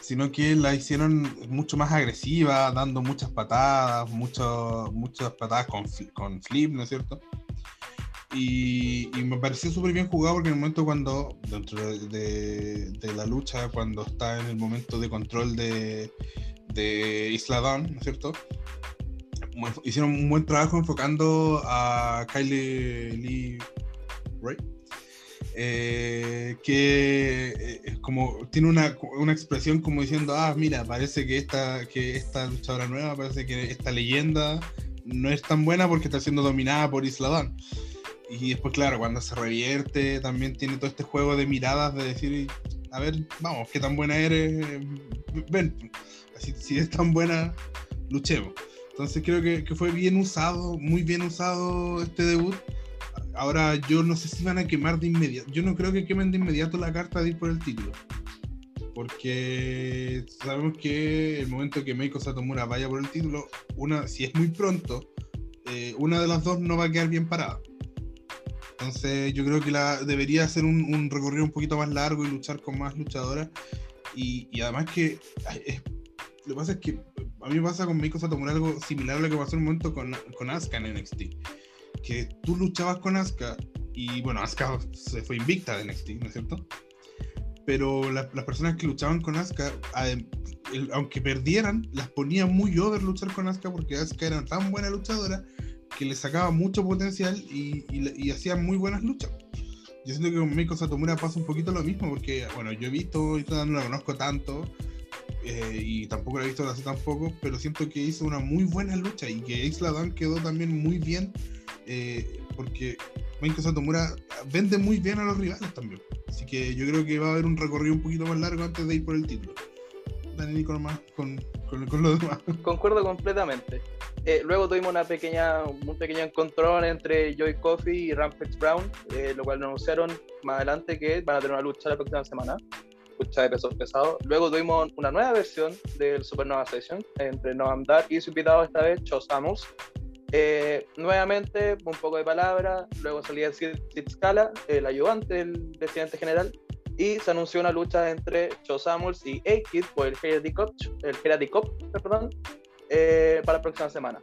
sino que la hicieron mucho más agresiva, dando muchas patadas, mucho, muchas patadas con, con flip, ¿no es cierto? Y, me pareció súper bien jugado porque en el momento cuando, dentro de, la lucha, cuando está en el momento de control de, de Isla Dawn, ¿no es cierto? Hicieron un buen trabajo enfocando a Kylie Lee Ray. Eh, que eh, como tiene una, una, expresión como diciendo, ah, mira, parece que esta, que esta luchadora nueva, parece que esta leyenda no es tan buena porque está siendo dominada por Isla Dawn. Y después, claro, cuando se revierte, también tiene todo este juego de miradas de decir, a ver, vamos, qué tan buena eres, ven, así, si es tan buena, luchemos. Entonces creo que, que, fue bien usado, muy bien usado este debut. Ahora yo no sé si van a quemar de inmediato. Yo no creo que quemen de inmediato la carta de ir por el título. Porque sabemos que el momento que Meiko Satomura vaya por el título, una, si es muy pronto, eh, una de las dos no va a quedar bien parada. Entonces yo creo que la, debería hacer un, recorrido un poquito más largo y luchar con más luchadoras. Y, además que lo que pasa es que a mí me pasa con Meiko Satomura algo similar a lo que pasó en un momento con, con Asuka en NXT. Que tú luchabas con Asuka y bueno, Asuka se fue invicta de NXT, ¿no es cierto? Pero las personas que luchaban con Asuka, aunque perdieran, las ponían muy over luchar con Asuka porque Asuka era tan buena luchadora que le sacaba mucho potencial y, y, hacía muy buenas luchas. Yo siento que con Meiko Satomura pasa un poquito lo mismo, porque, bueno, yo he visto, no la conozco tanto, eh, y tampoco la he visto así tampoco, pero siento que hizo una muy buena lucha y que Isla Dawn quedó también muy bien, eh, porque Meiko Satomura vende muy bien a los rivales también. Así que yo creo que va a haber un recorrido un poquito más largo antes de ir por el título. Dani Nico más con, con, con lo demás. Concuerdo completamente. Eh, luego tuvimos una pequeña, un pequeño encontrón entre Joy Coffee y Rampage Brown, eh, lo cual anunciaron más adelante que van a tener una lucha la próxima semana, lucha de pesos pesados. Luego tuvimos una nueva versión del Supernova Session entre Noam Dar y su invitado esta vez, Cho Samus. Eh, nuevamente, un poco de palabra, luego salía Sid, Scala, el ayudante del presidente general, y se anunció una lucha entre Cho Samuels y A-Kid por el Heretic Cup, el perdón, eh, para la próxima semana.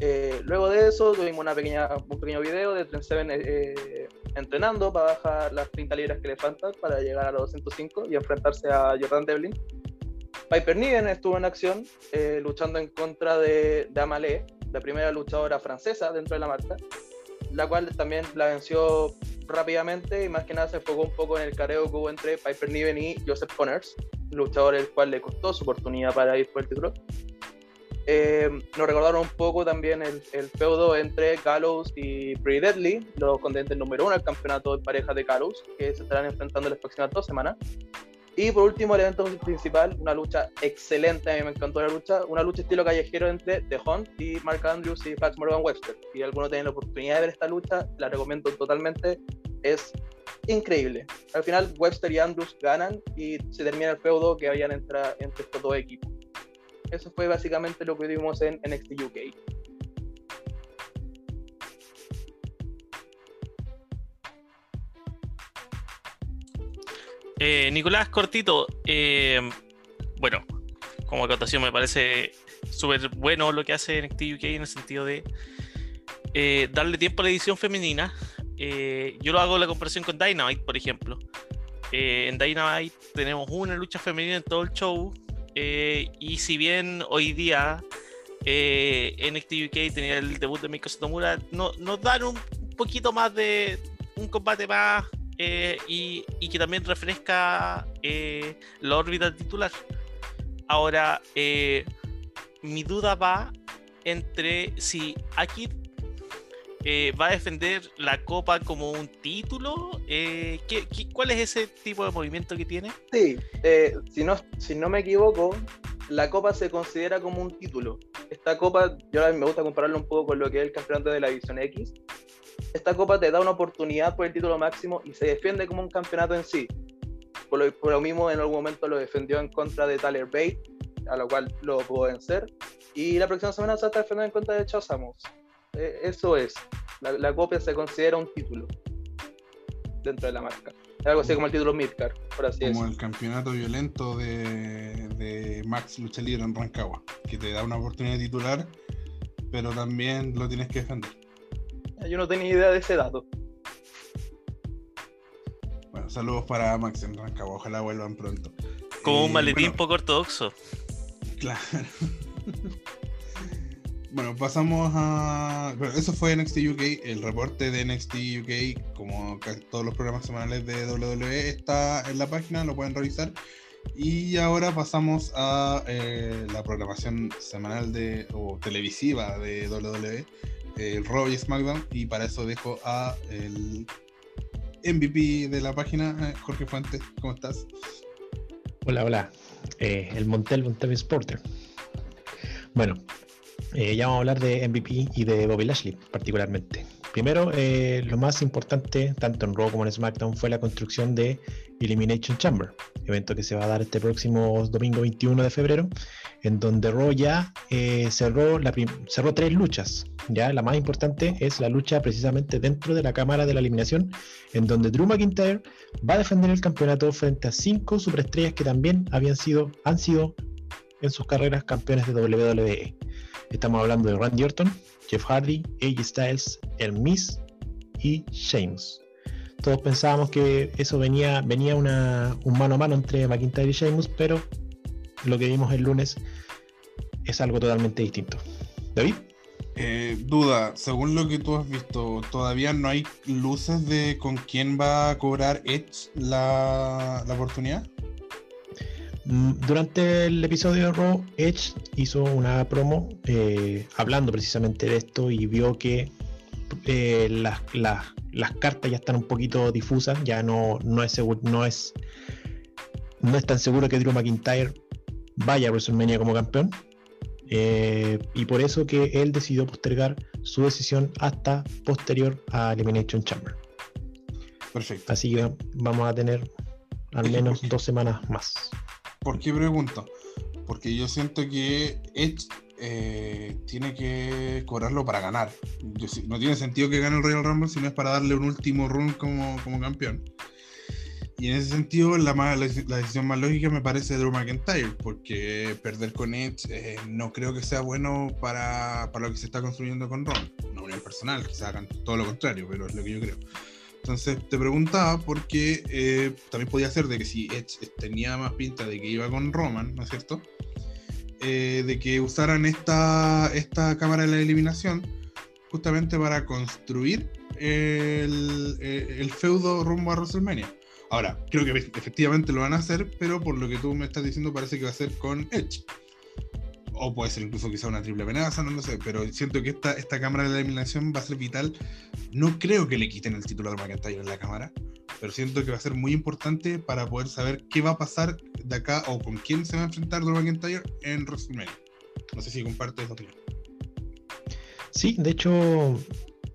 Eh, luego de eso tuvimos una pequeña, un pequeño video de Trent Seven eh, entrenando para bajar las 30 libras que le faltan para llegar a los 205 y enfrentarse a Jordan Devlin. Piper Niven estuvo en acción luchando en contra de, de Amalé, la primera luchadora francesa dentro de la marca, la cual también la venció rápidamente y más que nada se enfocó un poco en el careo que hubo entre Piper Niven y Joseph Connors, luchador el cual le costó su oportunidad para ir por el título. Eh, nos recordaron un poco también el, el, feudo entre Gallows y Pretty Deadly, los contendentes número uno al campeonato de pareja de Gallows, que se estarán enfrentando en las próximas dos semanas. Y por último, el evento principal, una lucha excelente, a mí me encantó la lucha, una lucha estilo callejero entre The Hunt y Mark Andrews y Pax Morgan Webster. Si alguno tiene la oportunidad de ver esta lucha, la recomiendo totalmente, es increíble. Al final, Webster y Andrews ganan y se termina el feudo que habían entre, entre estos dos equipos. Eso fue básicamente lo que vimos en NXT UK. Eh, Nicolás Cortito, eh, bueno, como acotación me parece súper bueno lo que hace NXT UK en el sentido de eh, darle tiempo a la edición femenina. yo lo hago la comparación con Dynamite, por ejemplo. en Dynamite tenemos una lucha femenina en todo el show. y si bien hoy día NXT UK tenía el debut de Miko Satomura, no, nos dan un poquito más de un combate más eh, y, que también refresca eh, la órbita titular. Ahora, eh, mi duda va entre si aquí va a defender la copa como un título. ¿qué, cuál es ese tipo de movimiento que tiene? Sí, si, no, si no me equivoco, la copa se considera como un título. Esta copa, yo me gusta compararlo un poco con lo que es el campeonato de la División X esta copa te da una oportunidad por el título máximo y se defiende como un campeonato en sí. Por lo, mismo, en algún momento lo defendió en contra de Tyler Bate, a lo cual lo pudo vencer. Y la próxima semana se está defendiendo en contra de Chosamos. Eh, eso es. La, copia se considera un título dentro de la marca. Algo así como el título Midcar, por así Como el campeonato violento de, de Max Lucha Libre en Rancagua, que te da una oportunidad de titular, pero también lo tienes que defender. Yo no tenía idea de ese dato. Bueno, saludos para Max en Rancagua, ojalá vuelvan pronto. Como un maletín poco ortodoxo. Claro. bueno, pasamos a. Bueno, eso fue NXT UK. El reporte de NXT UK, como todos los programas semanales de WWE, está en la página, lo pueden revisar. Y ahora pasamos a eh, la programación semanal de, o televisiva de WWE el Raw y SmackDown y para eso dejo a el MVP de la página, eh, Jorge Fuentes, ¿cómo estás? Hola, hola, eh, el Montel Montel Sporter. Bueno, eh, ya vamos a hablar de MVP y de Bobby Lashley particularmente. Primero, lo más importante, tanto en Raw como en SmackDown, fue la construcción de Elimination Chamber, evento que se va a dar este próximo domingo 21 de febrero, en donde Raw ya cerró, la cerró tres luchas. Ya la más importante es la lucha precisamente dentro de la cámara de la eliminación, en donde Drew McIntyre va a defender el campeonato frente a cinco superestrellas que también habían sido, han sido en sus carreras campeones de WWE. Estamos hablando de Randy Orton, Jeff Hardy, AJ Styles, El y Sheamus. Todos pensábamos que eso venía, venía una, un mano a mano entre McIntyre y Sheamus, pero lo que vimos el lunes es algo totalmente distinto. David. Eh, duda, según lo que tú has visto, ¿todavía no hay luces de con quién va a cobrar Edge la, oportunidad? Mm, durante el episodio de Raw, Edge hizo una promo eh, hablando precisamente de esto y vio que eh, las, cartas ya están un poquito difusas, ya no, no, es seguro, no, es, no es tan seguro que Drew McIntyre vaya a WrestleMania como campeón. Eh, y por eso que él decidió postergar su decisión hasta posterior a Elimination Chamber. Perfecto. Así que vamos a tener al menos dos semanas más. ¿Por qué pregunto? Porque yo siento que Edge eh, tiene que cobrarlo para ganar. no tiene sentido que gane el Royal Rumble si no es para darle un último run como, como campeón. Y en ese sentido, la, la, decisión más lógica me parece Drew McIntyre, porque perder con Edge eh, no creo que sea bueno para, para, lo que se está construyendo con Ron. Una unión personal, quizás hagan todo lo contrario, pero es lo que yo creo. Entonces te preguntaba porque eh, también podía ser de que si Edge tenía más pinta de que iba con Roman, ¿no es cierto? Eh, de que usaran esta, esta cámara de la eliminación justamente para construir el, el feudo rumbo a WrestleMania. Ahora, creo que efectivamente lo van a hacer, pero por lo que tú me estás diciendo parece que va a ser con Edge. O puede ser incluso quizá una triple amenaza, no lo sé, pero siento que esta, esta cámara de la eliminación va a ser vital. No creo que le quiten el título de McIntyre en la cámara, pero siento que va a ser muy importante para poder saber qué va a pasar de acá o con quién se va a enfrentar Drew McIntyre en WrestleMania. No sé si comparte esa opinión. Sí, de hecho,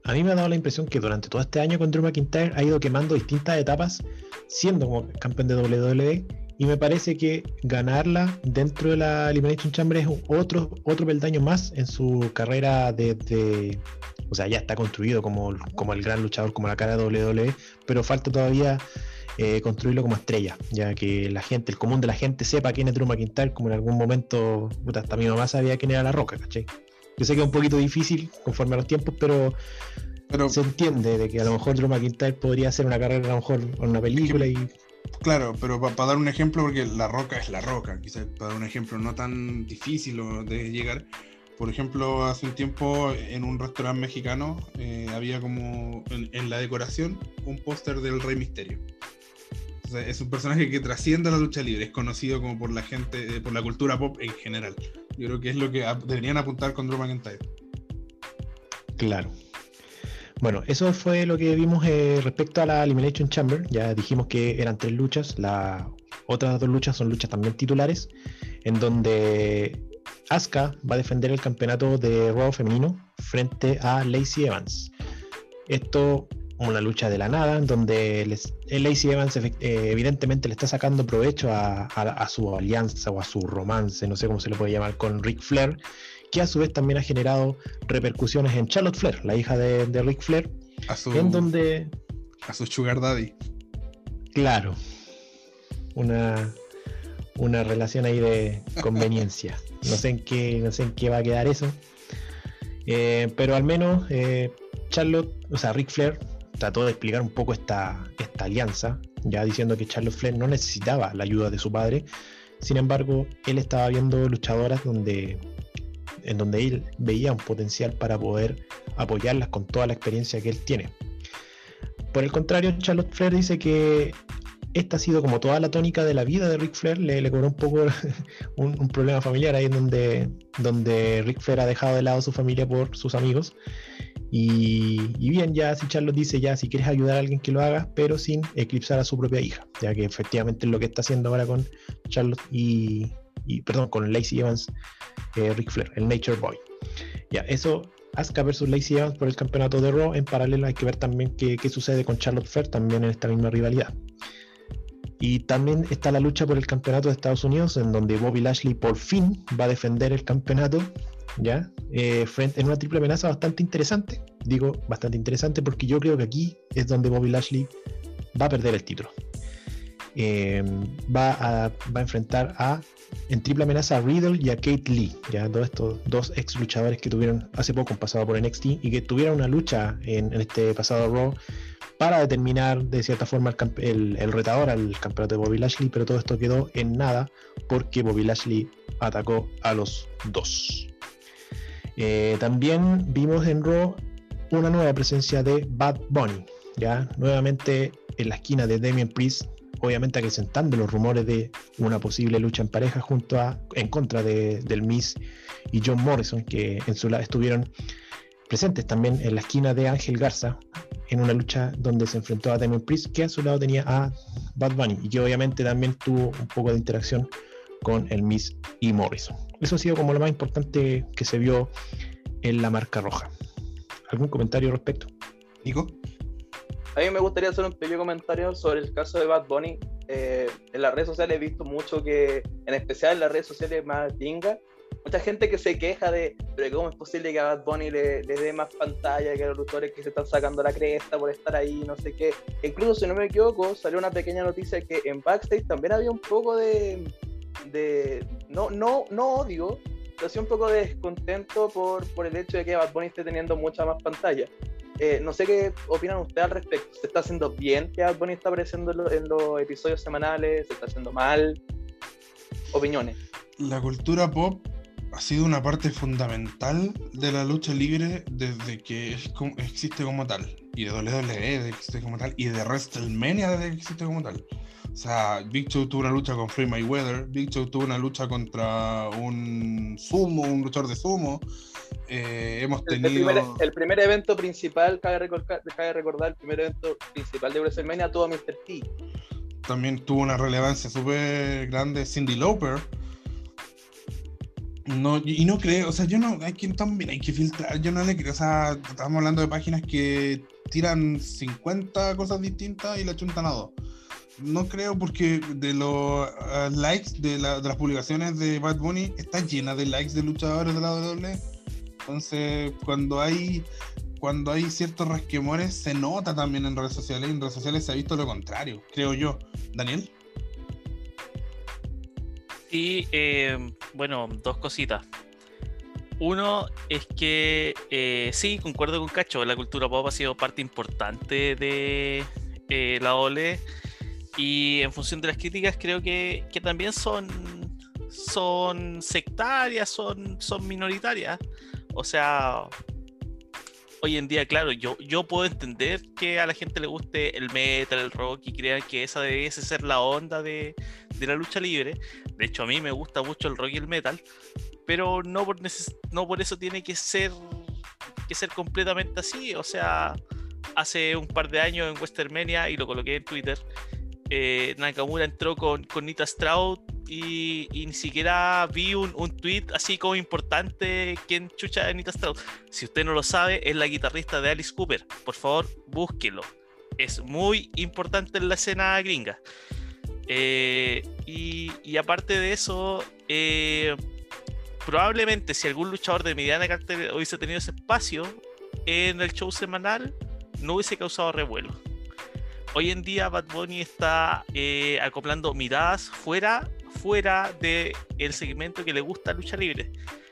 a mí me ha dado la impresión que durante todo este año con Drew McIntyre ha ido quemando distintas etapas, siendo como campeón de WWE, y me parece que ganarla dentro de la Elimination Chamber es otro, otro peldaño más en su carrera de, o sea, ya está construido como, como el gran luchador, como la cara de WWE, pero falta todavía eh, construirlo como estrella, ya que la gente, el común de la gente sepa quién es Drew McIntyre, como en algún momento, puta, hasta mi mamá sabía quién era La Roca, ¿cachai? Yo sé que es un poquito difícil conforme a los tiempos, pero, pero se entiende de que a lo mejor Drew McIntyre podría hacer una carrera a lo mejor en una película y Claro, pero para dar un ejemplo, porque la roca es la roca, quizás para dar un ejemplo no tan difícil de llegar. Por ejemplo, hace un tiempo en un restaurante mexicano eh, había como en, la decoración un póster del Rey Misterio. es un personaje que trasciende la lucha libre, es conocido como por la gente, eh, por la cultura pop en general. Yo creo que es lo que deberían apuntar con Drew McIntyre. Claro. Bueno, eso fue lo que vimos eh, respecto a la Elimination Chamber. Ya dijimos que eran tres luchas. Las otras dos luchas son luchas también titulares, en donde Asuka va a defender el campeonato de Raw femenino frente a Lacey Evans. Esto una lucha de la nada, en donde Lacey Evans eh, evidentemente le está sacando provecho a, su alianza o a su romance, no sé cómo se le puede llamar, con Ric Flair, que a su vez también ha generado repercusiones en Charlotte Flair, la hija de, de Ric Flair, a su, en donde... A su sugar daddy. Claro, una, una relación ahí de conveniencia. No sé en qué, no sé en qué va a quedar eso. Eh, pero al menos eh, Charlotte, o sea, Ric Flair trató de explicar un poco esta, esta alianza, ya diciendo que Charlotte Flair no necesitaba la ayuda de su padre. Sin embargo, él estaba viendo luchadoras donde en donde él veía un potencial para poder apoyarlas con toda la experiencia que él tiene. Por el contrario, Charlotte Flair dice que esta ha sido como toda la tónica de la vida de Ric Flair, le, le cobró un poco un, problema familiar ahí en donde, donde Ric Flair ha dejado de lado a su familia por sus amigos. Y, bien, ya si Charlotte dice ya si quieres ayudar a alguien que lo haga, pero sin eclipsar a su propia hija, ya que efectivamente es lo que está haciendo ahora con Charlotte y, y perdón, con Lacey Evans, eh, Ric Flair, el Nature Boy. Ya, eso, Asuka versus Lacey Evans por el campeonato de Raw. En paralelo hay que ver también qué, sucede con Charlotte Flair también en esta misma rivalidad. Y también está la lucha por el campeonato de Estados Unidos, en donde Bobby Lashley por fin va a defender el campeonato, ¿ya? Eh, frente, en una triple amenaza bastante interesante. Digo bastante interesante porque yo creo que aquí es donde Bobby Lashley va a perder el título. Va, a, va a enfrentar a en triple amenaza a Riddle y a Kate Lee, ya todos estos dos ex luchadores que tuvieron hace poco un pasado por NXT y que tuvieron una lucha en, este pasado Raw para determinar de cierta forma el, retador al campeonato de Bobby Lashley, pero todo esto quedó en nada porque Bobby Lashley atacó a los dos. Eh, también vimos en Raw una nueva presencia de Bad Bunny, ya nuevamente en la esquina de Damien Priest obviamente acrecentando los rumores de una posible lucha en pareja junto a, en contra de, del Miss y John Morrison, que en su lado estuvieron presentes también en la esquina de Ángel Garza, en una lucha donde se enfrentó a Damon Priest, que a su lado tenía a Bad Bunny, y que obviamente también tuvo un poco de interacción con el Miss y Morrison. Eso ha sido como lo más importante que se vio en la marca roja. ¿Algún comentario al respecto? Nico. A mí me gustaría hacer un pequeño comentario sobre el caso de Bad Bunny. Eh, en las redes sociales he visto mucho que, en especial en las redes sociales más pinga, mucha gente que se queja de, pero ¿cómo es posible que a Bad Bunny le, dé más pantalla que a los luchadores que se están sacando la cresta por estar ahí, no sé qué? incluso, si no me equivoco, salió una pequeña noticia que en backstage también había un poco de, de no, no, no odio, pero sí un poco de descontento por, por el hecho de que Bad Bunny esté teniendo mucha más pantalla. Eh, no sé qué opinan ustedes al respecto. ¿Se está haciendo bien que Bad Bunny está apareciendo en, los episodios semanales? ¿Se está haciendo mal? Opiniones. La cultura pop ha sido una parte fundamental de la lucha libre desde que es como- existe como tal. Y de WWE existe como tal. Y de WrestleMania desde que existe como tal. O sea, Big Show tuvo una lucha con Free Mayweather. Big Show tuvo una lucha contra un sumo, un luchador de sumo. Eh, hemos el tenido. primer, el primer evento principal, cabe recordar, cabe recordar, el primer evento principal de WrestleMania tuvo a Mr. T. También tuvo una relevancia súper grande Cindy Lauper. No, y no creo, o sea, yo no, hay que también hay que filtrar, yo no le creo, o sea, estamos hablando de páginas que tiran 50 cosas distintas y la chuntan a dos. No creo porque de los ah, likes de, la- de las publicaciones de Bad Bunny está llena de likes de luchadores de la WWE. Entonces, cuando hay cuando hay ciertos resquemores se nota también en redes sociales, en redes sociales se ha visto lo contrario, creo yo. Daniel. Y eh, bueno, dos cositas. Uno es que eh, sí, concuerdo con Cacho, la cultura pop ha sido parte importante de eh, la OLE y en función de las críticas creo que, que también son, son sectarias, son, son minoritarias. O sea, hoy en día, claro, yo, yo puedo entender que a la gente le guste el metal, el rock y crean que esa debiese ser la onda de, de la lucha libre. De hecho, a mí me gusta mucho el rock y el metal, pero no por, no por eso tiene que ser, que ser completamente así. O sea, hace un par de años en Westermania, y lo coloqué en Twitter, eh, Nakamura entró con, con Nita Stroud y, ni siquiera vi un, un tweet así como importante quién chucha es Nita Stroud. Si usted no lo sabe, es la guitarrista de Alice Cooper. Por favor, búsquelo. Es muy importante en la escena gringa. Eh, y, aparte de eso, eh, probablemente si algún luchador de mediana cartelera hubiese tenido ese espacio en el show semanal, no hubiese causado revuelo. Hoy en día Bad Bunny está eh, acoplando miradas fuera, fuera del segmento que le gusta lucha libre.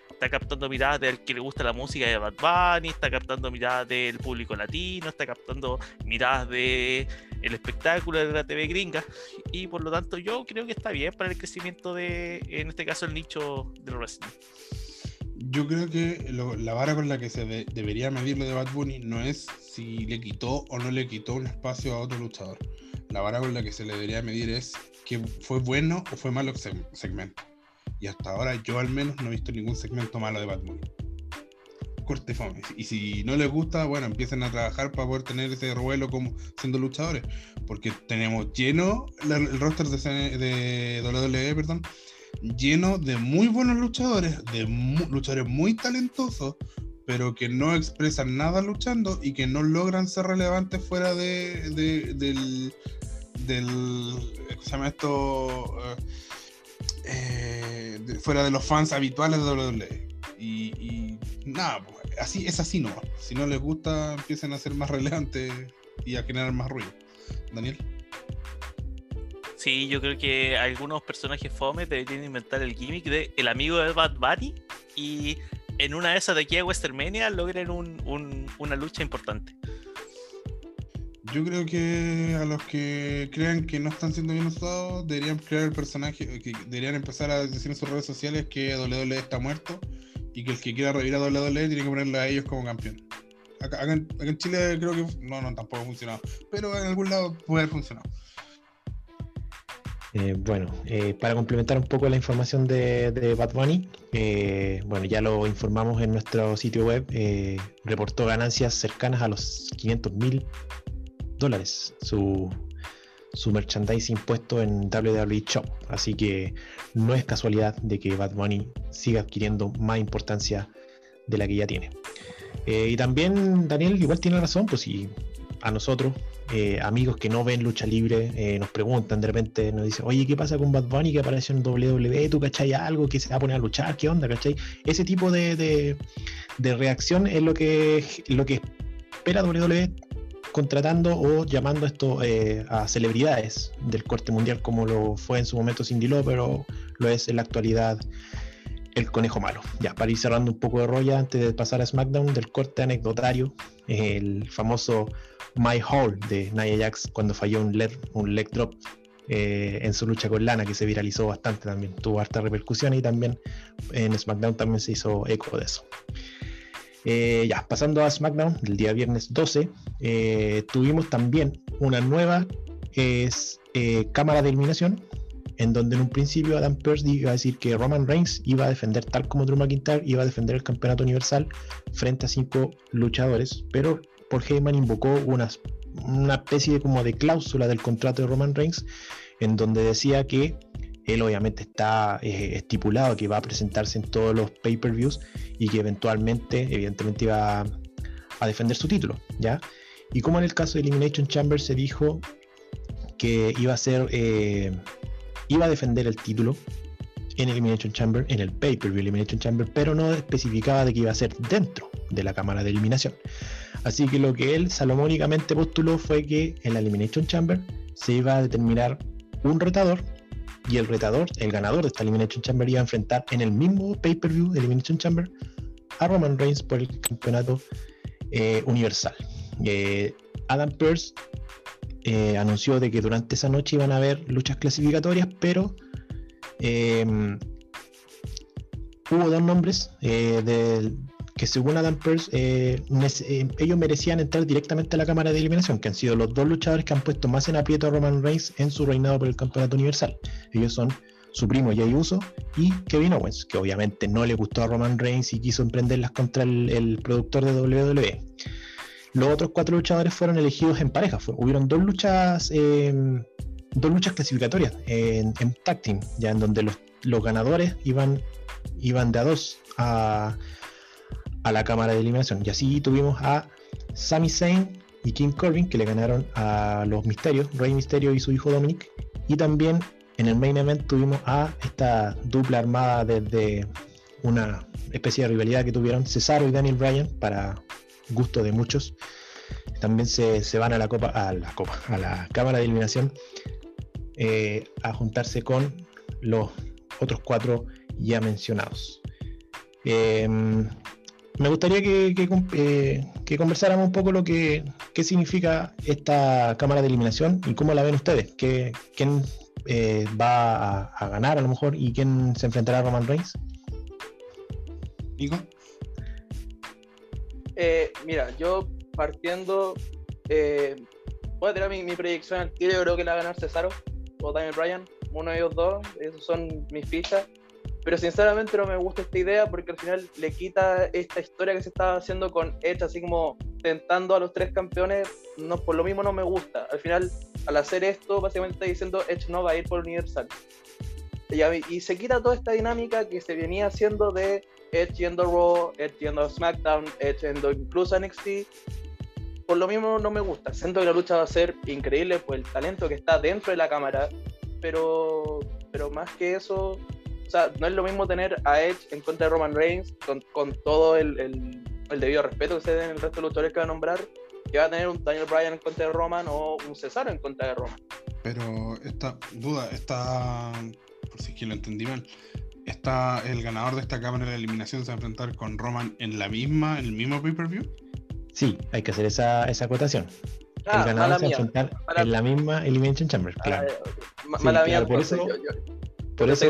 Está captando miradas del que le gusta la música de Bad Bunny, está captando miradas del público latino, está captando miradas de el espectáculo de la TV gringa y por lo tanto yo creo que está bien para el crecimiento de, en este caso, el nicho del wrestling. Yo creo que la vara con la que se de- debería medir lo de Bad Bunny no es si le quitó o no le quitó un espacio a otro luchador. La vara con la que se le debería medir es fue bueno o fue malo segmento. Y hasta ahora yo al menos no he visto ningún segmento malo de Bunny. Corte fome. Y si no les gusta, bueno, empiecen a trabajar para poder tener ese revuelo como siendo luchadores. Porque tenemos lleno el roster de, de WWE, perdón, lleno de muy buenos luchadores, de luchadores muy talentosos, pero que no expresan nada luchando y que no logran ser relevantes fuera de, de- del, del. ¿Cómo se llama esto? Eh, eh, fuera de los fans habituales de WWE. Y, nada, pues, así es así no. Si no les gusta, empiecen a ser más relevantes y a generar más ruido. Daniel. Sí, yo creo que algunos personajes fome deberían inventar el gimmick de el amigo de Bad Bunny y en una de esas de aquí a Westermania logren un- una lucha importante. Yo creo que a los que crean que no están siendo bien usados, deberían crear el personaje, deberían empezar a decir en sus redes sociales que WWE está muerto y que el que quiera revivir a WWE tiene que ponerlo a ellos como campeón. Acá, en, Chile creo que no, no, tampoco ha funcionado, pero en algún lado puede haber funcionado. Eh, bueno, eh, para complementar un poco la información de, de Bad Bunny, eh, bueno, ya lo informamos en nuestro sitio web, reportó ganancias cercanas a los 500 mil dólares su, su merchandising puesto en WWE Shop, así que no es casualidad de que Bad Bunny siga adquiriendo más importancia de la que ya tiene. Eh, y también Daniel igual tiene razón, pues si a nosotros eh, amigos que no ven lucha libre eh, nos preguntan de repente, nos dicen, oye, ¿qué pasa con Bad Bunny que apareció en WWE? ¿Tú cachai algo que se va a poner a luchar? ¿Qué onda? ¿Cachai? Ese tipo de, de- de reacción es lo que, lo que espera WWE contratando o llamando esto eh, a celebridades del corte mundial como lo fue en su momento Cindy Lauper o lo es en la actualidad el conejo malo. Ya, para ir cerrando un poco de rolla antes de pasar a SmackDown del corte anecdotario, el famoso My Hall de Nia Jax cuando falló un leg, un leg drop eh, en su lucha con Lana, que se viralizó bastante también. Tuvo harta repercusión y también en SmackDown también se hizo eco de eso. Eh, ya, pasando a SmackDown, el día viernes 12, eh, tuvimos también una nueva es, cámara de eliminación, en donde en un principio Adam Pearce iba a decir que Roman Reigns iba a defender, tal como Drew McIntyre, iba a defender el campeonato universal frente a cinco luchadores, pero Paul Heyman invocó una, una especie de, como de cláusula del contrato de Roman Reigns, en donde decía que él obviamente está eh, estipulado que va a presentarse en todos los pay-per-views y que eventualmente, evidentemente, iba a, defender su título, ¿ya? Y como en el caso de Elimination Chamber se dijo que iba a ser, eh, iba a defender el título en Elimination Chamber, en el pay-per-view Elimination Chamber, pero no especificaba de que iba a ser dentro de la cámara de eliminación. Así que lo que él salomónicamente postuló fue que en la Elimination Chamber se iba a determinar un retador y el retador, el ganador de esta Elimination Chamber, iba a enfrentar en el mismo pay-per-view de Elimination Chamber a Roman Reigns por el campeonato eh, universal. Eh, Adam Pearce eh, anunció de que durante esa noche iban a haber luchas clasificatorias, pero hubo dos nombres de, que según Adam Pearce, eh, eh, ellos merecían entrar directamente a la Cámara de Eliminación, que han sido los dos luchadores que han puesto más en aprieto a Roman Reigns en su reinado por el Campeonato Universal. Ellos son su primo Jay Uso y Kevin Owens, que obviamente no le gustó a Roman Reigns y quiso emprenderlas contra el, productor de WWE. Los otros cuatro luchadores fueron elegidos en pareja. hubieron dos luchas, em, dos luchas clasificatorias en, en tag team, ya en donde los, los ganadores iban, iban de a dos a a la cámara de eliminación. Y así tuvimos a Sami Zayn y King Corbin que le ganaron a los Misterios, Rey Misterio y su hijo Dominic. Y también en el main event tuvimos a esta dupla armada desde una especie de rivalidad que tuvieron Cesaro y Daniel Bryan para gusto de muchos. También se, van a la copa, a la copa, a la cámara de eliminación eh, a juntarse con los otros cuatro ya mencionados. Eh, me gustaría que, eh, conversáramos un poco lo que qué significa esta cámara de eliminación y cómo la ven ustedes. ¿Quién eh, va a, ganar a lo mejor y quién se enfrentará a Roman Reigns? Nico. Eh, mira, yo partiendo, voy a tirar mi, mi proyección al tiro. Yo creo que la va a ganar Cesaro o Daniel Bryan, uno de ellos dos. Esos son mis fichas. Pero sinceramente no me gusta esta idea porque al final le quita esta historia que se estaba haciendo con Edge, así como tentando a los tres campeones. No, por lo mismo no me gusta. Al final, al hacer esto, básicamente está diciendo Edge no va a ir por Universal. Y, se quita toda esta dinámica que se venía haciendo de Edge yendo a Raw, Edge yendo SmackDown, Edge yendo incluso a NXT. Por lo mismo no me gusta. Siento que la lucha va a ser increíble por el talento que está dentro de la cámara. Pero, pero más que eso, o sea, no es lo mismo tener a Edge en contra de Roman Reigns con, todo el, debido respeto que se den el resto de luchadores que va a nombrar, que va a tener un Daniel Bryan en contra de Roman o un Cesaro en contra de Roman. Pero esta duda, está, por si es que lo entendí mal, está el ganador de esta cámara de eliminación se va a enfrentar con Roman en la misma, en el mismo pay-per-view. Sí, hay que hacer esa, esa acotación. el ah, ganador se va a enfrentar en la misma Elimination Chamber, ah, claro. mala mía, por eso, por eso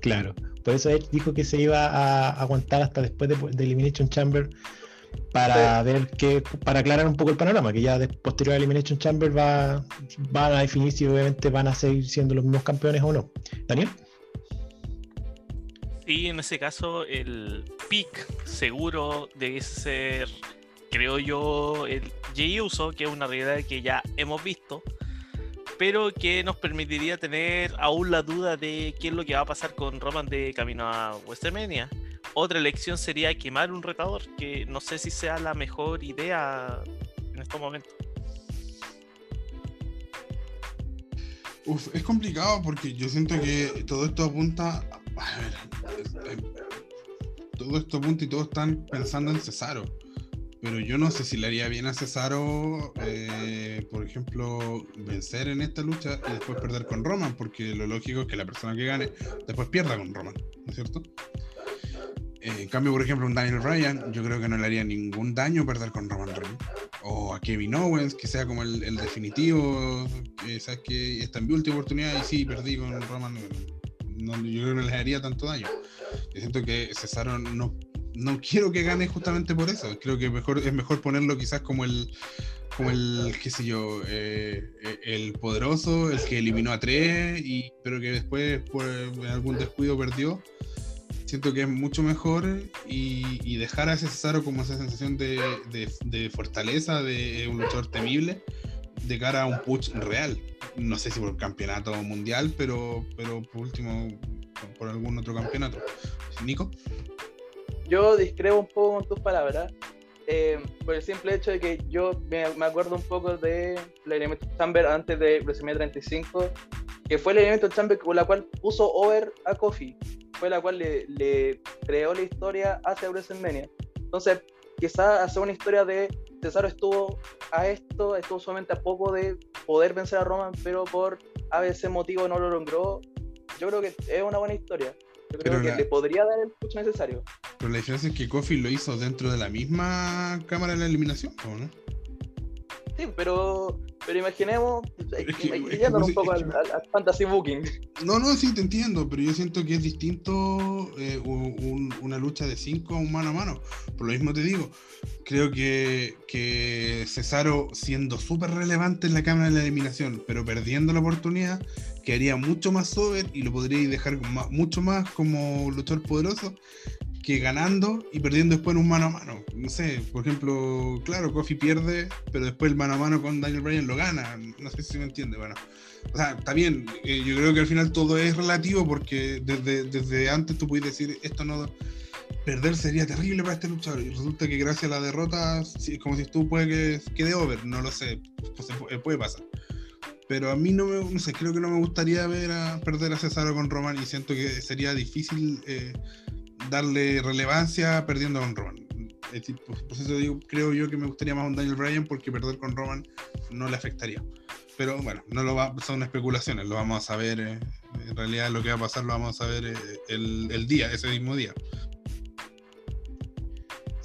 Claro, por eso él dijo que se iba a aguantar hasta después de, Elimination Chamber para ver que, para aclarar un poco el panorama, que ya de, posterior a Elimination Chamber va, van a definir si obviamente van a seguir siendo los mismos campeones o no. Daniel. Sí, en ese caso el pick seguro debe ser, creo yo, el J Uso, que es una realidad que ya hemos visto pero que nos permitiría tener aún la duda de qué es lo que va a pasar con Roman de camino a WrestleMania. Otra elección sería quemar un retador, que no sé si sea la mejor idea en estos momentos. Uf, es complicado porque yo siento que todo esto apunta. A ver, todo esto apunta y todos están pensando en Cesaro pero yo no sé si le haría bien a Cesaro, eh, por ejemplo, vencer en esta lucha y después perder con Roman, porque lo lógico es que la persona que gane después pierda con Roman, ¿no es cierto? Eh, en cambio, por ejemplo, un Daniel Bryan, yo creo que no le haría ningún daño perder con Roman Reigns. o a Kevin Owens, que sea como el, definitivo, que sabes que esta es mi última oportunidad y sí, perdí con Roman. No, yo creo que no les haría tanto daño. Yo siento que Cesaro no, no quiero que gane justamente por eso. Creo que mejor, es mejor ponerlo quizás como el, como el, qué sé yo, eh, el poderoso, el que eliminó a tres, y, pero que después por algún descuido perdió. Siento que es mucho mejor y, dejar a ese Cesaro como esa sensación de, de, de fortaleza, de un luchador temible, de cara a un push real. No sé si por campeonato mundial, pero, pero por último, por algún otro campeonato. Nico. Yo discrepo un poco con tus palabras. Eh, por el simple hecho de que yo me, me acuerdo un poco de la Elimination Chamber antes de WrestleMania 35, que fue la Elimination Chamber con la cual puso over a Kofi, fue la cual le, le creó la historia hacia WrestleMania. Entonces, quizás hacer una historia de Cesaro estuvo a esto, estuvo solamente a poco de poder vencer a Roman, pero por ABC motivo no lo logró. Yo creo que es una buena historia. Yo creo Pero que la- le podría dar el push necesario. Pero la diferencia es que Kofi lo hizo dentro de la misma cámara de la eliminación, ¿o no? Sí, pero, pero imaginemos, Es que- un poco al, al- al fantasy booking. No, no, sí, te entiendo, pero yo siento que es distinto eh, un- un- una lucha de 5 a un mano a mano. Por lo mismo te digo, creo que, que Cesaro, siendo súper relevante en la cámara de la eliminación, pero perdiendo la oportunidad, quedaría mucho más sober y lo podríais dejar ma- mucho más como luchador poderoso que ganando y perdiendo después en un mano a mano. No sé, por ejemplo, claro, Kofi pierde, pero después el mano a mano con Daniel Bryan lo gana. No sé si me entiende, bueno. O sea, está bien, eh, yo creo que al final todo es relativo porque desde, desde antes tú puedes decir esto no. Perder sería terrible para este luchador y resulta que gracias a la derrota es como si tú puede que quede over, no lo sé, pues, pu- puede pasar. Pero a mí no me, no sé, creo que no me gustaría ver a perder a Cesaro con Roman y siento que sería difícil eh, darle relevancia perdiendo con Roman. Es decir, por, por eso digo, creo yo que me gustaría más un Daniel Bryan porque perder con Roman no le afectaría. Pero bueno, no lo va, son especulaciones, lo vamos a saber. eh, en realidad lo que va a pasar lo vamos a ver eh, el, el día, ese mismo día.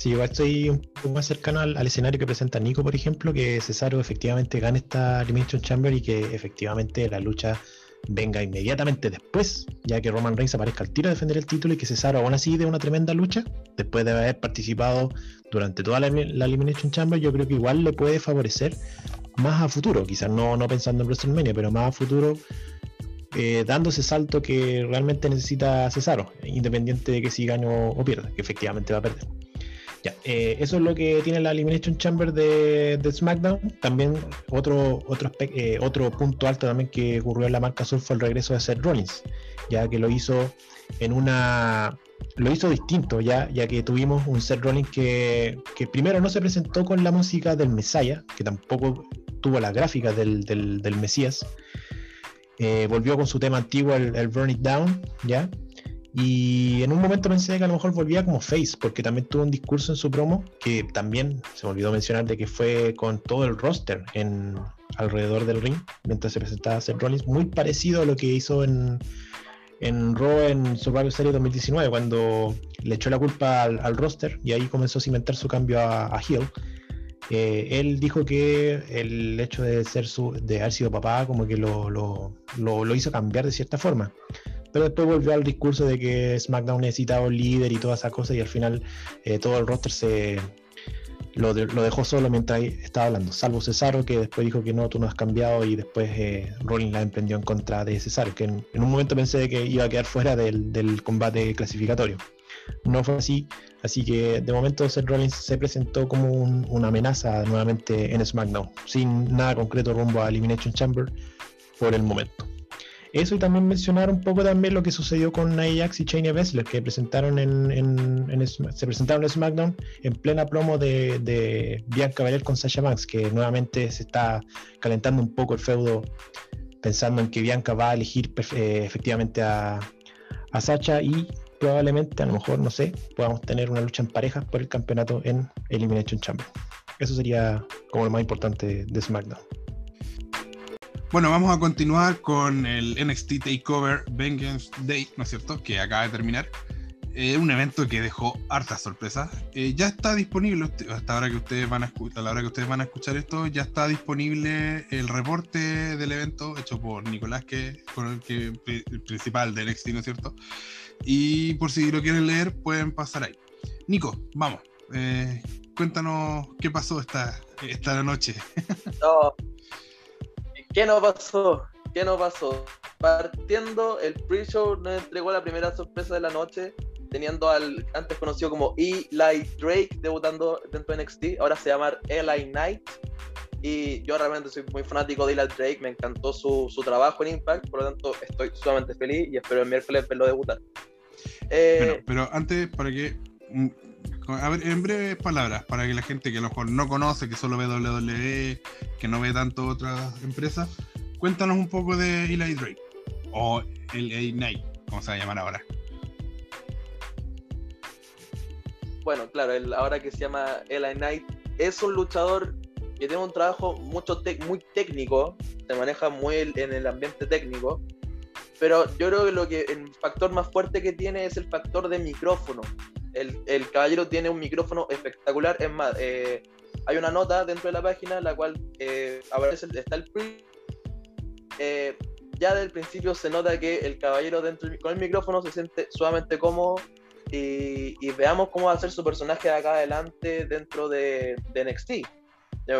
Sí, igual estoy un poco más cercano al, escenario que presenta Nico, por ejemplo, que Cesaro efectivamente gane esta Elimination Chamber y que efectivamente la lucha venga inmediatamente después, ya que Roman Reigns aparezca al tiro a defender el título y que Cesaro aún así de una tremenda lucha, después de haber participado durante toda la, Elimination Chamber, yo creo que igual le puede favorecer más a futuro, quizás no, no pensando en WrestleMania, pero más a futuro eh, dando ese salto que realmente necesita Cesaro, independiente de que si gane o pierda, que efectivamente va a perder. Ya, eh, eso es lo que tiene la Elimination Chamber de, SmackDown. También otro, otro, eh, otro punto alto también que ocurrió en la marca Sur fue el regreso de Seth Rollins, ya que lo hizo en una lo hizo distinto, ya, ya que tuvimos un Seth Rollins que, que primero no se presentó con la música del Messiah, que tampoco tuvo las gráficas del, del, del Mesías. Eh, volvió con su tema antiguo, el, el Burn It Down, ¿ya? Y en un momento pensé que a lo mejor volvía como Face, porque también tuvo un discurso en su promo que también se me olvidó mencionar de que fue con todo el roster en alrededor del ring mientras se presentaba Seth Rollins, muy parecido a lo que hizo en, en Raw en Survivor Series 2019, cuando le echó la culpa al, roster y ahí comenzó a cimentar su cambio a, a heel. Eh, él dijo que el hecho de ser su, de haber sido papá como que lo, lo, lo hizo cambiar de cierta forma pero después volvió al discurso de que SmackDown necesitaba un líder y todas esas cosas y al final eh, todo el roster se lo, de- lo dejó solo mientras estaba hablando, salvo Cesaro que después dijo que no, tú no has cambiado y después eh, Rollins la emprendió en contra de Cesaro, que en, un momento pensé que iba a quedar fuera del, combate clasificatorio. No fue así, así que de momento Seth Rollins se presentó como un- una amenaza nuevamente en SmackDown, sin nada concreto rumbo a Elimination Chamber por el momento. Eso y también mencionar un poco también lo que sucedió con Nia Jax y Shayna Baszler, que presentaron en, se presentaron en SmackDown en plena promo de, Bianca Belair con Sasha Banks, que nuevamente se está calentando un poco el feudo, pensando en que Bianca va a elegir eh, efectivamente a, a Sasha y probablemente, a lo mejor, no sé, podamos tener una lucha en parejas por el campeonato en Elimination Chamber. Eso sería como lo más importante de SmackDown. Bueno, vamos a continuar con el NXT Takeover Vengeance Day, ¿no es cierto? Que acaba de terminar. eh, un evento que dejó hartas sorpresas. Eh, ya está disponible, hasta ahora que ustedes van a a la hora que ustedes van a escuchar esto, ya está disponible el reporte del evento hecho por Nicolás, que con el que el principal del NXT, ¿no es cierto? Y por si lo quieren leer, pueden pasar ahí. Nico, vamos. Eh, cuéntanos qué pasó esta, esta noche. No. ¿Qué no pasó? ¿Qué no pasó? Partiendo, el pre-show nos entregó la primera sorpresa de la noche, teniendo al antes conocido como Eli Drake debutando dentro de NXT, ahora se llama Eli Knight. Y yo realmente soy muy fanático de Eli Drake, me encantó su, su trabajo en Impact, por lo tanto estoy sumamente feliz y espero el miércoles verlo debutar. Eh, pero antes, para que. En breves palabras, para que la gente que a lo mejor no conoce, que solo ve WWE, que no ve tanto otras empresas, cuéntanos un poco de Eli Drake. O el Knight, como se va a llamar ahora. Bueno, claro, ahora que se llama Eli Knight, es un luchador que tiene un trabajo mucho muy técnico, se maneja muy en el ambiente técnico, pero yo creo que lo que el factor más fuerte que tiene es el factor de micrófono. El, el caballero tiene un micrófono espectacular. Es más, eh, hay una nota dentro de la página en la cual eh, aparece, está el pre. Eh, ya desde el principio se nota que el caballero dentro con el micrófono se siente sumamente cómodo y, veamos cómo va a ser su personaje de acá adelante dentro de, de NXT.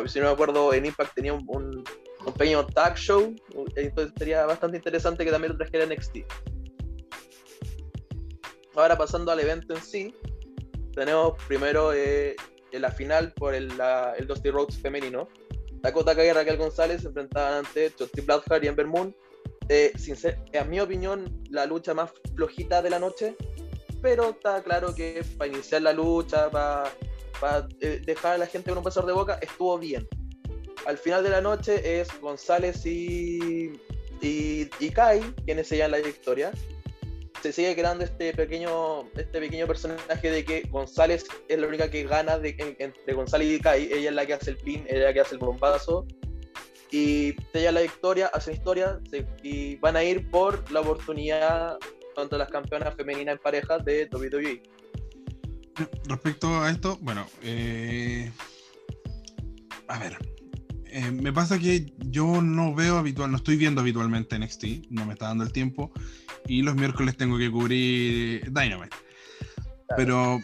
Si no me acuerdo, en Impact tenía un un pequeño tag show. Entonces sería bastante interesante que también lo trajera NXT. Ahora pasando al evento en sí, tenemos primero eh, en la final por el, el Dusty Rhodes femenino. Dakota Kai y Raquel González se enfrentaban ante Justin Bloodheart y Ember Moon. Eh, en mi opinión, la lucha más flojita de la noche, pero está claro que para iniciar la lucha, para, para eh, dejar a la gente con un pasar de boca, estuvo bien al final de la noche es González y, y, Kai quienes se llevan la victoria. Se sigue creando este pequeño, este pequeño personaje de que González es la única que gana de, entre González y Kai. Ella es la que hace el pin, ella es la que hace el bombazo. Y se llevan la victoria, hacen historia y van a ir por la oportunidad contra las campeonas femeninas en pareja de WWE. Respecto a esto, bueno, eh, a ver, eh, me pasa que yo no veo habitual, no estoy viendo habitualmente NXT, no me está dando el tiempo, y los miércoles tengo que cubrir Dynamite. Pero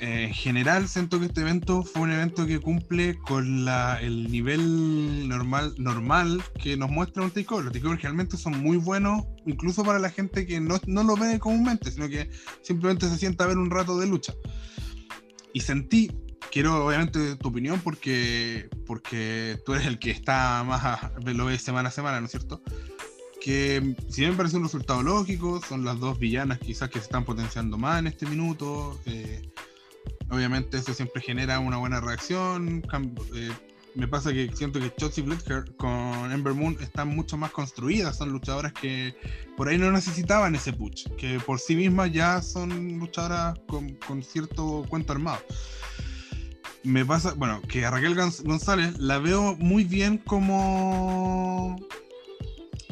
eh, en general siento que este evento fue un evento que cumple con la, el nivel normal, normal que nos muestra un takeover. Los takeovers realmente son muy buenos, incluso para la gente que no, no lo ve comúnmente, sino que simplemente se sienta a ver un rato de lucha. Y sentí quiero obviamente tu opinión porque, porque tú eres el que está más, lo ves semana a semana, ¿no es cierto? Que si bien parece un resultado lógico, son las dos villanas quizás que se están potenciando más en este minuto. Eh, obviamente eso siempre genera una buena reacción. Eh, me pasa que siento que Chelsea Fletcher con Ember Moon están mucho más construidas, son luchadoras que por ahí no necesitaban ese push, que por sí mismas ya son luchadoras con, con cierto cuento armado me pasa, bueno, que a Raquel González la veo muy bien como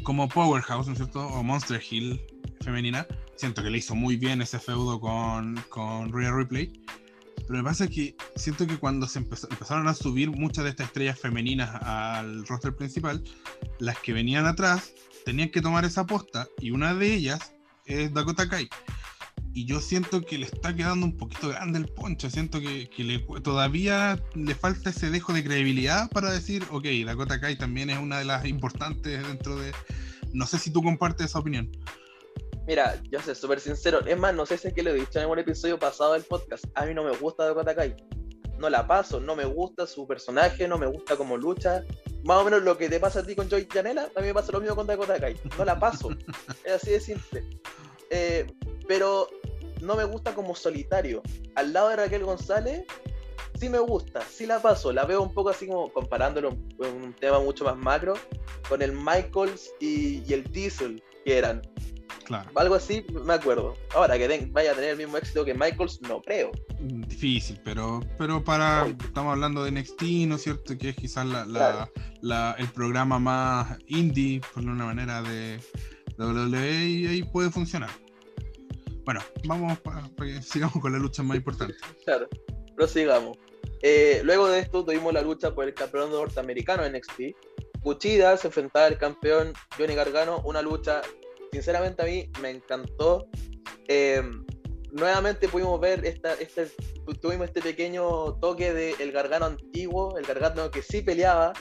como Powerhouse, ¿no es cierto? O Monster Hill femenina. Siento que le hizo muy bien ese feudo con, con Rhea Ripley. Pero me pasa que siento que cuando se empezaron a subir muchas de estas estrellas femeninas al roster principal, las que venían atrás tenían que tomar esa posta y una de ellas es Dakota Kai y yo siento que le está quedando un poquito grande el poncho. Siento que, le, todavía le falta ese dejo de credibilidad para decir, ok, Dakota Kai también es una de las importantes dentro de. No sé si tú compartes esa opinión. Mira, yo sé, súper sincero. Es más, no sé si es que lo he dicho en un episodio pasado del podcast. A mí no me gusta Dakota Kai. No la paso, no me gusta su personaje, no me gusta cómo lucha. Más o menos lo que te pasa a ti con Joy Janela, a mí me pasa lo mismo con Dakota Kai. No la paso. es así de simple. Eh, pero no me gusta como solitario. Al lado de Raquel González, sí me gusta, sí la paso. La veo un poco así como comparándolo con un tema mucho más macro con el Michaels y, el Diesel que eran. Claro. Algo así, me acuerdo. Ahora que vaya a tener el mismo éxito que Michaels, no creo. Mm, difícil, pero, pero para. Estamos hablando de NXT, ¿no es cierto? Que es quizás la, el programa más indie, por una manera, de WWE y ahí puede funcionar. Bueno, vamos para que sigamos con la lucha más importante. Claro, prosigamos. Eh, luego de esto tuvimos la lucha por el campeón norteamericano en NXT. Cuchida se enfrentaba al campeón Johnny Gargano, una lucha, sinceramente a mí me encantó. Eh, nuevamente pudimos ver esta, este, tuvimos este pequeño toque del el Gargano antiguo, el Gargano que sí peleaba,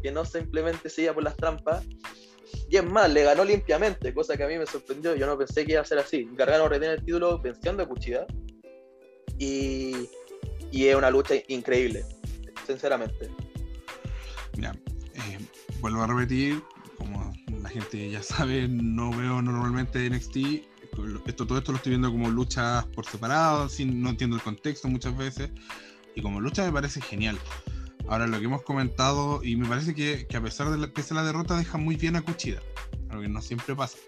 que no simplemente se iba por las trampas. Y es más, le ganó limpiamente, cosa que a mí me sorprendió. Yo no pensé que iba a ser así. Gargano retiene el título venciendo a Cuchida. Y, y es una lucha increíble, sinceramente. Mira, eh, vuelvo a repetir, como la gente ya sabe, no veo normalmente NXT. Esto, todo esto lo estoy viendo como luchas por separado, sin, no entiendo el contexto muchas veces. Y como lucha me parece genial. Ahora, lo que hemos comentado, y me parece que, que a pesar de la, que la derrota, deja muy bien a Cuchida, algo que no siempre pasa.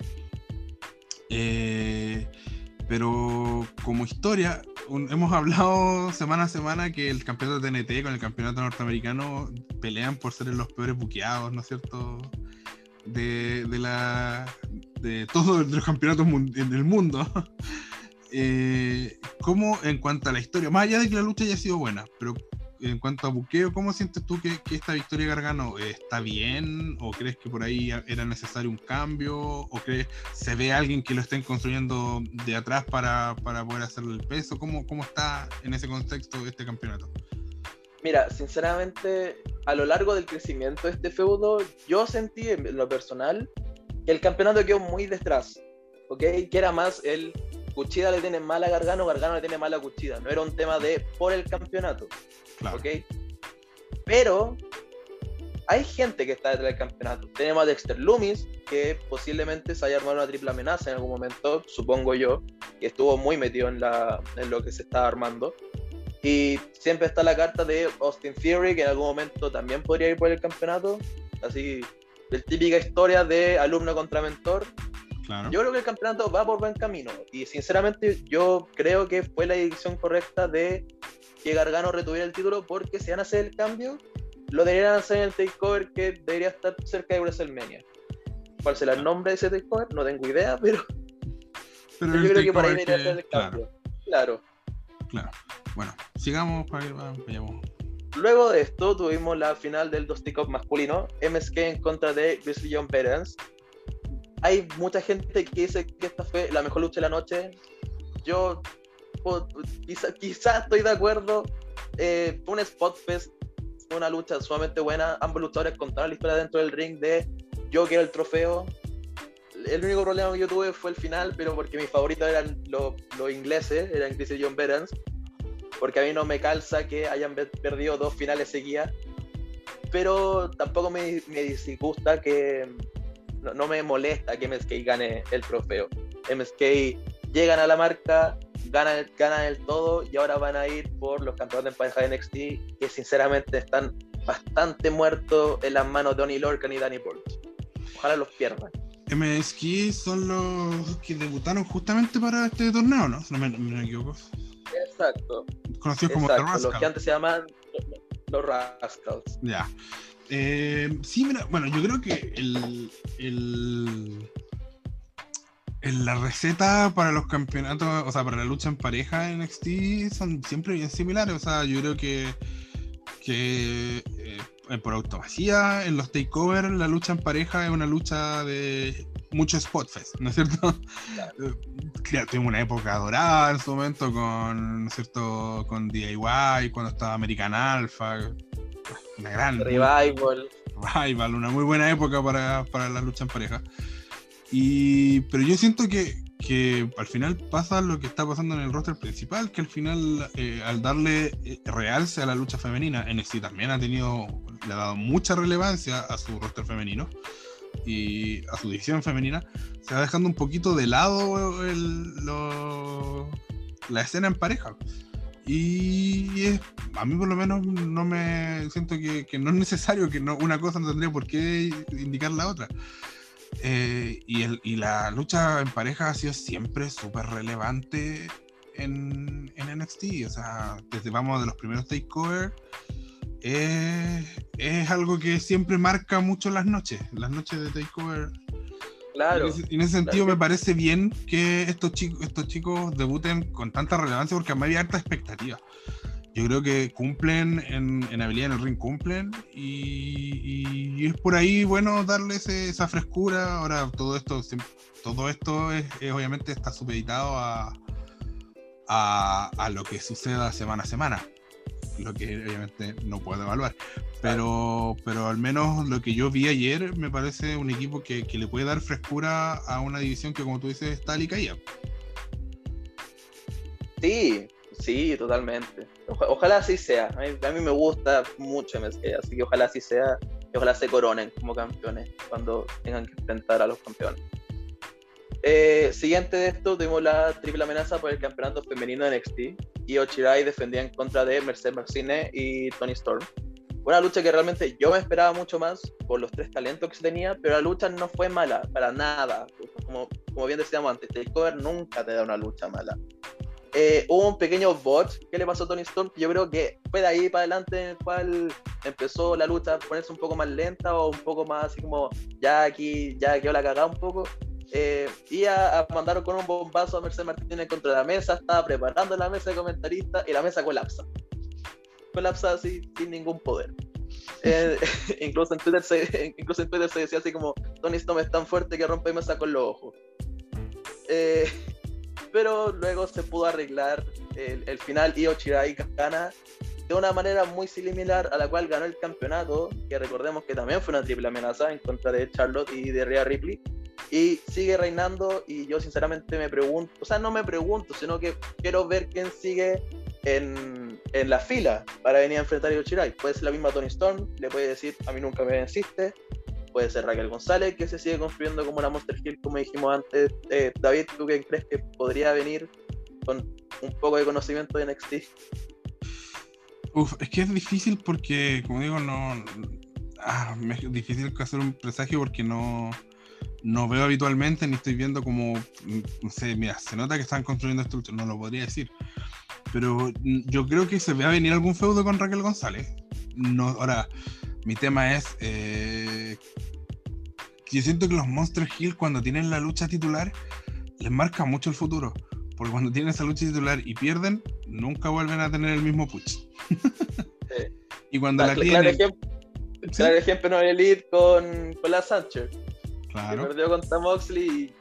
Eh, pero como historia, hemos hablado semana a semana que el campeonato de TNT con el campeonato norteamericano pelean por ser los peores buqueados, ¿no es cierto? De, de la de todos los campeonatos del mundo. eh, ¿Cómo en cuanto a la historia, más allá de que la lucha haya sido buena, pero en cuanto a buqueo, ¿cómo sientes tú que, esta victoria Gargano eh, está bien? ¿O crees que por ahí era necesario un cambio? ¿O crees se ve alguien que lo estén construyendo de atrás para, poder hacerle el peso? ¿Cómo, ¿Cómo está en ese contexto este campeonato? Mira, sinceramente, a lo largo del crecimiento de este feudo, yo sentí en lo personal que el campeonato quedó muy detrás, ¿ok? Que era más el Cuchida le tiene mala Gargano, Gargano le tiene mala Cuchida. No era un tema de por el campeonato. ¿Ok? Pero hay gente que está detrás del campeonato. Tenemos a Dexter Loomis, que posiblemente se haya armado una triple amenaza en algún momento, supongo yo, que estuvo muy metido en, la, en lo que se estaba armando. Y siempre está la carta de Austin Theory, que en algún momento también podría ir por el campeonato. Así, de típica historia de alumno contra mentor. Yo creo que el campeonato va por buen camino. Y sinceramente, yo creo que fue la decisión correcta de que Gargano retuviera el título porque si van a hacer el cambio, lo deberían hacer en el takeover que debería estar cerca de WrestleMania. ¿Cuál será el nombre de ese takeover? No tengo idea, pero, yo creo que por ahí debería hacer el cambio. Claro. Claro. Bueno, sigamos para que vayamos. Luego de esto tuvimos la final del Dusty Cup masculino, MSK en contra de Grizzly John Perens. Hay mucha gente que dice que esta fue la mejor lucha de la noche. Yo quizás quizá estoy de acuerdo. Eh, un spot fest, una lucha sumamente buena. Ambos luchadores contaron la historia dentro del ring de yo quiero el trofeo. El único problema que yo tuve fue el final, pero porque mis favoritos eran los, ingleses, eran Chris y John Berens. Porque a mí no me calza que hayan perdido dos finales seguidas. Pero tampoco me, me disgusta que. No, no me molesta que MSK gane el trofeo. MSK llegan a la marca, ganan, ganan el todo y ahora van a ir por los campeones de pareja de NXT que sinceramente están bastante muertos en las manos de Donny Lorcan y Danny Burch. Ojalá los pierdan. MSK son los que debutaron justamente para este torneo, ¿no? no me, equivoco. Exacto. Conocidos como The Rascals. Los que antes se llaman los Rascals. Ya. Eh, sí, mira, bueno, yo creo que el, el la receta para los campeonatos, o sea, para la lucha en pareja en NXT son siempre bien similares. O sea, yo creo que, que eh, por automasía, en los takeovers, la lucha en pareja es una lucha de mucho spot fest, ¿no es cierto? Claro. tuvimos una época dorada en su momento con, ¿no es cierto? Con DIY, cuando estaba American Alpha, una gran... Revival. Revival, una muy buena época para, para la lucha en pareja. Y, pero yo siento que, al final pasa lo que está pasando en el roster principal, que al final, eh, al darle eh, realce a la lucha femenina, NXT también ha tenido, le ha dado mucha relevancia a su roster femenino y a su división femenina, se va dejando un poquito de lado la escena en pareja. Y a mí por lo menos no me siento que, no es necesario, que una cosa no tendría por qué indicar la otra. Eh, y, el, y, la lucha en pareja ha sido siempre súper relevante en, en, NXT. O sea, desde vamos de los primeros takeovers, eh, es algo que siempre marca mucho las noches. Las noches de takeover Claro. En ese, en ese sentido me parece bien que estos chicos, estos chicos debuten con tanta relevancia porque a mí había harta expectativa. Yo creo que cumplen en, en habilidad en el ring, cumplen y, es por ahí bueno darles esa frescura. Ahora todo esto, todo esto es, obviamente está supeditado a, a, lo que suceda semana a semana lo que obviamente no puedo evaluar. Pero, pero al menos lo que yo vi ayer me parece un equipo que, que le puede dar frescura a una división que, como tú dices, está alicaída. Sí, sí, totalmente. Oja- ojalá así sea. A mí, me gusta mucho MSK, así que ojalá así sea. Y ojalá se coronen como campeones cuando tengan que enfrentar a los campeones. Eh, siguiente de esto, tuvimos la triple amenaza por el campeonato femenino de NXT. Y Ochirai defendía en contra de Mercedes Marcine y Tony Storm. Una lucha que realmente yo me esperaba mucho más por los tres talentos que se tenía, pero la lucha no fue mala, para nada. Como, como bien decíamos antes, Takeover nunca te da una lucha mala. Eh, hubo un pequeño bot que le pasó a Tony Storm, yo creo que fue de ahí para adelante en el cual empezó la lucha a ponerse un poco más lenta o un poco más así como ya aquí, ya quedó la cagada un poco. Eh, y a, a mandaron con un bombazo a Mercedes Martínez contra la mesa, estaba preparando la mesa de comentaristas y la mesa colapsa. Colapsa así, sin ningún poder. Eh, incluso, en Twitter se, incluso en Twitter se decía así como Tony Storm es tan fuerte que rompe mesa con los ojos. Eh, pero luego se pudo arreglar el, final y Ochirai gana de una manera muy similar a la cual ganó el campeonato, que recordemos que también fue una triple amenaza en contra de Charlotte y de Rhea Ripley, y sigue reinando y yo sinceramente me pregunto, o sea, no me pregunto, sino que quiero ver quién sigue en, en la fila para venir a enfrentar a Ochirai. Puede ser la misma Tony Storm, le puede decir, a mí nunca me venciste, puede ser Raquel González, que se sigue construyendo como la Monster Hill, como dijimos antes. Eh, David, ¿tú quién crees que podría venir con un poco de conocimiento de NXT? Uf, es que es difícil porque, como digo, no. Ah, es difícil hacer un presagio porque no, no veo habitualmente ni estoy viendo como. se nota que están construyendo esto, no lo podría decir. Pero yo creo que se va a venir algún feudo con Raquel González. No, ahora, mi tema es. eh, que yo siento que los Monster Hill, cuando tienen la lucha titular, les marca mucho el futuro. Porque cuando tienen esa lucha titular y pierden, nunca vuelven a tener el mismo push. y cuando Ah, la tienen. claro, ejemplo, ¿sí? claro ejemplo no el Elite con, con la Sánchez, que Claro. perdió contra Moxley y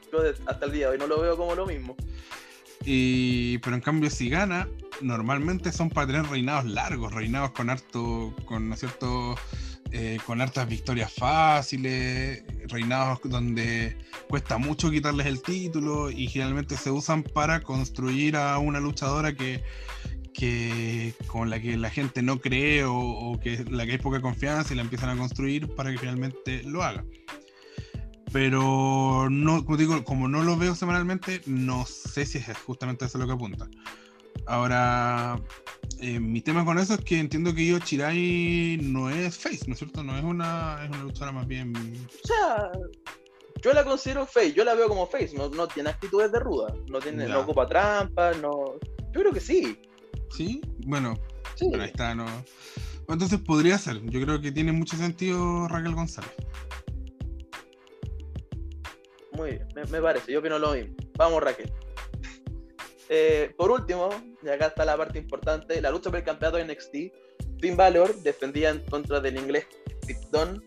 hasta el día de hoy no lo veo como lo mismo. Y, pero en cambio, si gana, normalmente son para tener reinados largos, reinados con harto, con, ¿no cierto? Eh, con hartas victorias fáciles, reinados donde cuesta mucho quitarles el título y generalmente se usan para construir a una luchadora que, que con la que la gente no cree o, que la que hay poca confianza y la empiezan a construir para que finalmente lo haga. Pero no, como digo, como no lo veo semanalmente, no sé si es justamente eso lo que apunta. Ahora, eh, mi tema con eso es que entiendo que Io Chirai no es face, ¿no es cierto? No es una, es una luchadora más bien. O sea, yo la considero face, yo la veo como face, no, no tiene actitudes de ruda, no, tiene, Ya. no ocupa trampas, no... Yo creo que sí, ¿Sí? Bueno, sí. pero ahí está, ¿no? Entonces podría ser. Yo creo que tiene mucho sentido Raquel González. Muy bien, me, me parece, yo opino lo mismo. Vamos Raquel. Eh, por último, y acá está la parte importante, la lucha por el campeonato de NXT. Finn Balor defendía en contra del inglés Dunne.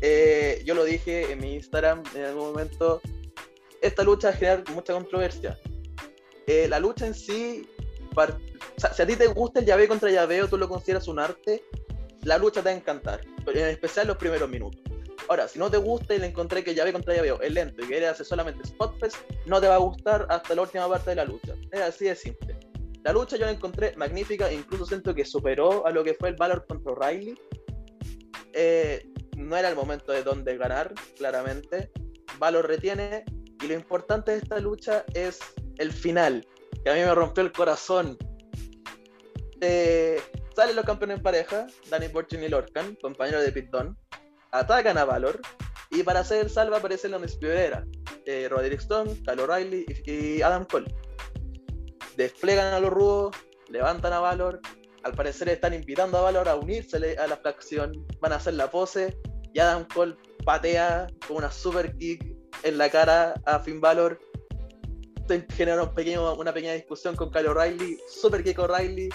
Eh, yo lo dije en mi Instagram en algún momento, esta lucha va a generar mucha controversia. Eh, la lucha en sí, par- o sea, si a ti te gusta el llaveo contra llaveo, tú lo consideras un arte, la lucha te va a encantar, en especial los primeros minutos. Ahora, si no te gusta y le encontré que llave contra llaveo es lento y quieres hacer solamente spot fest, no te va a gustar hasta la última parte de la lucha. Es así de simple. La lucha yo la encontré magnífica, incluso siento que superó a lo que fue el Valor contra Riley. Eh, no era el momento de donde ganar, claramente. Valor retiene y lo importante de esta lucha es el final, que a mí me rompió el corazón. Eh, salen los campeones en pareja, Danny Burchin y Lorcan, compañeros de Pit Dunne atacan a Valor y para hacer el salva aparecen los Era, eh, Roderick Strong, Kyle O'Reilly y, y Adam Cole. Desplegan a los rudos, levantan a Valor, al parecer están invitando a Valor a unirse a la facción, van a hacer la pose y Adam Cole patea con una super kick en la cara a Finn Balor. Genera un pequeño, una pequeña discusión con Kyle O'Reilly. Super Kick O'Reilly.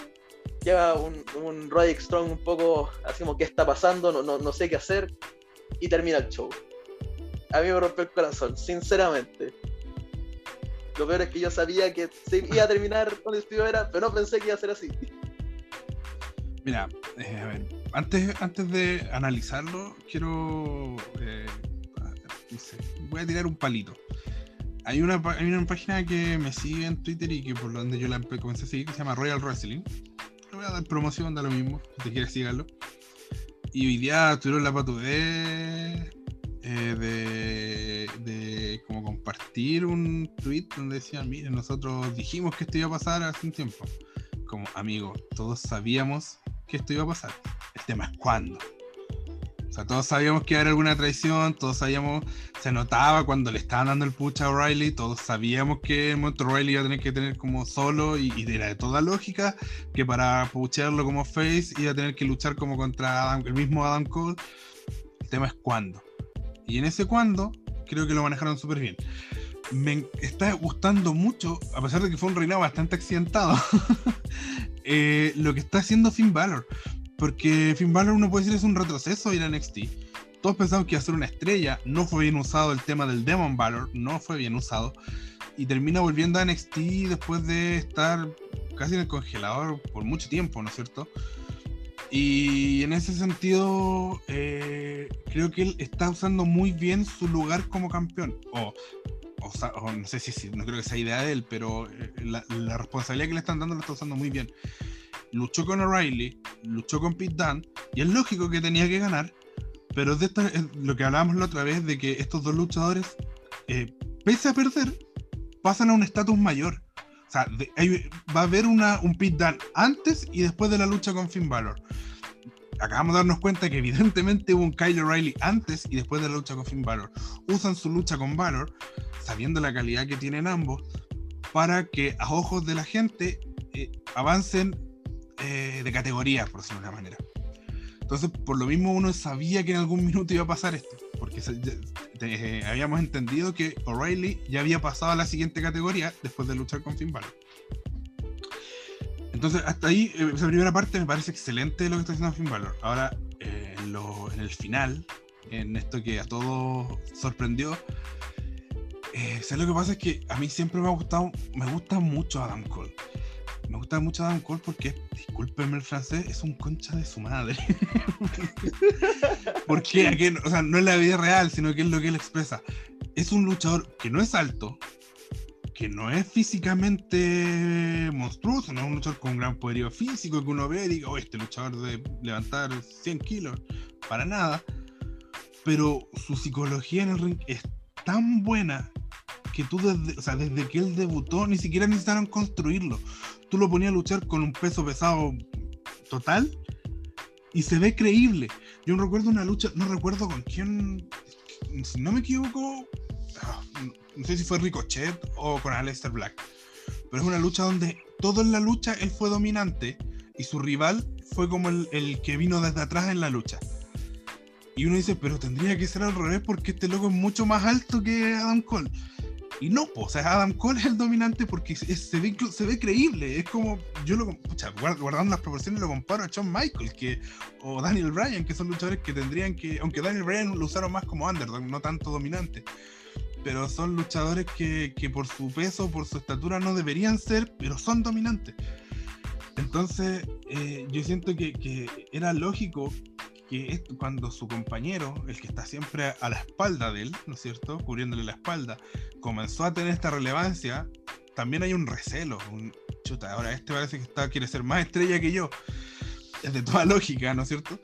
Lleva un, un Roderick Strong un poco así como, ¿qué está pasando? No, no, no sé qué hacer. Y termina el show. A mí me rompió el corazón, sinceramente. Lo peor es que yo sabía que se iba a terminar con era, pero no pensé que iba a ser así. Mira, eh, a ver, antes, antes de analizarlo, quiero. Eh, voy a tirar un palito. Hay una, hay una página que me sigue en Twitter y que por donde yo la comencé a seguir que se llama Royal Wrestling. Voy a dar promoción, da lo mismo, si te quieres seguirlo. Y hoy día tuvieron la patudez eh, de, de como compartir un tweet donde decían, miren, nosotros dijimos que esto iba a pasar hace un tiempo. Como amigo, todos sabíamos que esto iba a pasar. El tema es cuándo. Sea, todos sabíamos que era alguna traición, todos sabíamos, se notaba cuando le estaban dando el push a O'Reilly, todos sabíamos que momento O'Reilly iba a tener que tener como solo y, y, era de toda lógica que para pucharlo como face iba a tener que luchar como contra el mismo Adam Cole. El tema es cuándo. Y en ese cuando, creo que lo manejaron súper bien. Me está gustando mucho, a pesar de que fue un reinado bastante accidentado, eh, lo que está haciendo Finn Balor. Porque Finn Balor uno puede decir es un retroceso ir a NXT. Todos pensamos que iba a ser una estrella, no fue bien usado el tema del Demon Balor, no fue bien usado. Y termina volviendo a NXT después de estar casi en el congelador por mucho tiempo, ¿no es cierto? Y en ese sentido, eh, creo que él está usando muy bien su lugar como campeón. O, o, o no sé si, no creo que sea idea de él, pero eh, la, la, responsabilidad que le están dando lo está usando muy bien. Luchó con O'Reilly, luchó con Pete Dunne, y es lógico que tenía que ganar, pero de lo que hablábamos la otra vez, de que estos dos luchadores, eh, pese a perder, pasan a un estatus mayor. O sea, va a haber una, un Pete Dunne antes y después de la lucha con Finn Balor acabamos de darnos cuenta que evidentemente hubo un Kyle O'Reilly antes y después de la lucha con Finn Balor. Usan su lucha con Balor, sabiendo la calidad que tienen ambos, para que a ojos de la gente eh, avancen eh, de categoría, por decirlo de una manera. Entonces, por lo mismo uno sabía que en algún minuto iba a pasar esto, porque se, eh, habíamos entendido que O'Reilly ya había pasado a la siguiente categoría después de luchar con Finn Balor. Entonces, hasta ahí, eh, esa primera parte me parece excelente lo que está haciendo Finn Balor. Ahora, en, el final, en esto que a todos sorprendió, eh, ¿sabes lo que pasa? Es que a mí siempre me ha gustado, me gusta mucho Adam Cole. Me gusta mucho Adam Cole porque, discúlpeme el francés, es un concha de su madre. porque aquí, o sea, no es la vida real, sino que es lo que él expresa. Es un luchador que no es alto, que no es físicamente monstruoso, no es un luchador con un gran poderío físico que uno ve y diga, oh, este luchador de levantar 100 kilos, para nada. Pero su psicología en el ring es tan buena que tú desde, o sea, desde que él debutó ni siquiera necesitaron construirlo. Tú lo ponías a luchar con un peso pesado total y se ve creíble. Yo recuerdo una lucha, no recuerdo con quién, si no me equivoco, no sé si fue Ricochet o con Aleister Black, pero es una lucha donde todo en la lucha él fue dominante y su rival fue como el, el, que vino desde atrás en la lucha. Y uno dice, pero tendría que ser al revés porque este loco es mucho más alto que Adam Cole. Y no, pues, o sea, Adam Cole es el dominante porque se, ve, se ve creíble. Es como, yo lo, guardando las proporciones, lo comparo a Shawn Michaels que, o Daniel Bryan, que son luchadores que tendrían que, aunque Daniel Bryan lo usaron más como underdog, no tanto dominante pero son luchadores que, que, por su peso, por su estatura no deberían ser, pero son dominantes. Entonces, eh, yo siento que, que, era lógico cuando su compañero, el que está siempre a la espalda de él, ¿no es cierto?, cubriéndole la espalda, comenzó a tener esta relevancia, también hay un recelo, un chuta, ahora este parece que está, quiere ser más estrella que yo es de toda lógica, ¿no es cierto?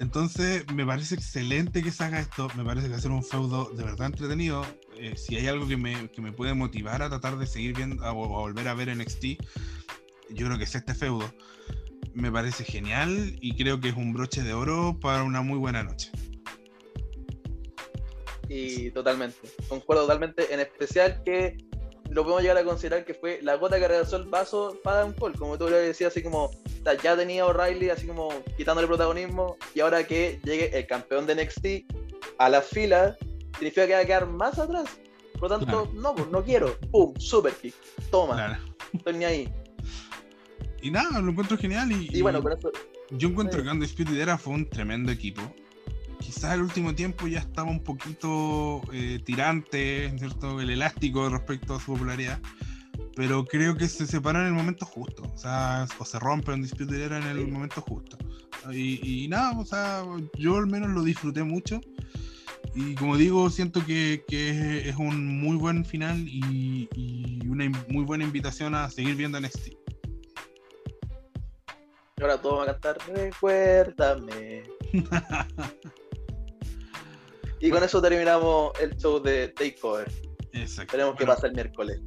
Entonces, me parece excelente que se haga esto, me parece que ser un feudo de verdad entretenido. Eh, si hay algo que me, que me, puede motivar a tratar de seguir viendo o a, a, volver a ver NXT, yo creo que es este feudo. Me parece genial y creo que es un broche de oro para una muy buena noche. Y totalmente, concuerdo totalmente, en especial que lo podemos llegar a considerar que fue la gota que regresó el vaso para Adam Cole, como tú le decías, así como ya tenía O'Reilly así como quitándole protagonismo y ahora que llegue el campeón de NXT a la fila, significa que va a quedar más atrás. Por lo tanto, Claro. no, pues no quiero. Pum, super kick. Toma, Claro. estoy ni ahí. Y nada, lo encuentro genial. Y, Y bueno, yo encuentro sí. que Undisputed Era fue un tremendo equipo. Quizás el último tiempo ya estaba un poquito eh, tirante, ¿cierto? El elástico respecto a su popularidad. Pero creo que se separó en el momento justo. O sea, o se rompe Undisputed Era en el Sí. momento justo. Y, y nada, o sea, yo al menos lo disfruté mucho. Y como digo, siento que, que es un muy buen final y, y una muy buena invitación a seguir viendo NXT. Ahora todos van a cantar Recuérdame. y con eso terminamos el show de Takeover. Exacto. Tenemos que Bueno, pasar el miércoles.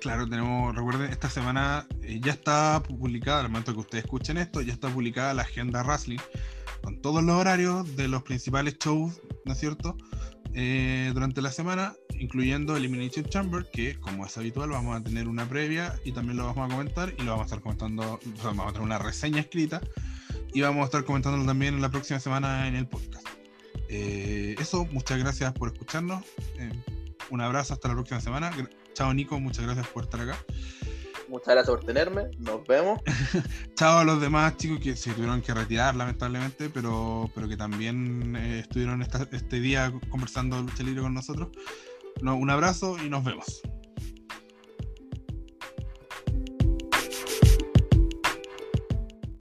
Claro, tenemos, recuerden, esta semana eh, ya está publicada, al momento que ustedes escuchen esto, ya está publicada la agenda Wrestling con todos los horarios de los principales shows, ¿no es cierto? Eh, durante la semana, incluyendo Elimination Chamber, que como es habitual vamos a tener una previa y también lo vamos a comentar y lo vamos a estar comentando, vamos a tener una reseña escrita y vamos a estar comentándolo también la próxima semana en el podcast. Eh, eso, muchas gracias por escucharnos. eh, un abrazo hasta la próxima semana. Chao Nico, muchas gracias por estar acá. Muchas gracias por tenerme. Nos vemos. Chao a los demás chicos que se tuvieron que retirar lamentablemente, pero, pero que también eh, estuvieron este día conversando lucha libre con nosotros. No, un abrazo y nos vemos.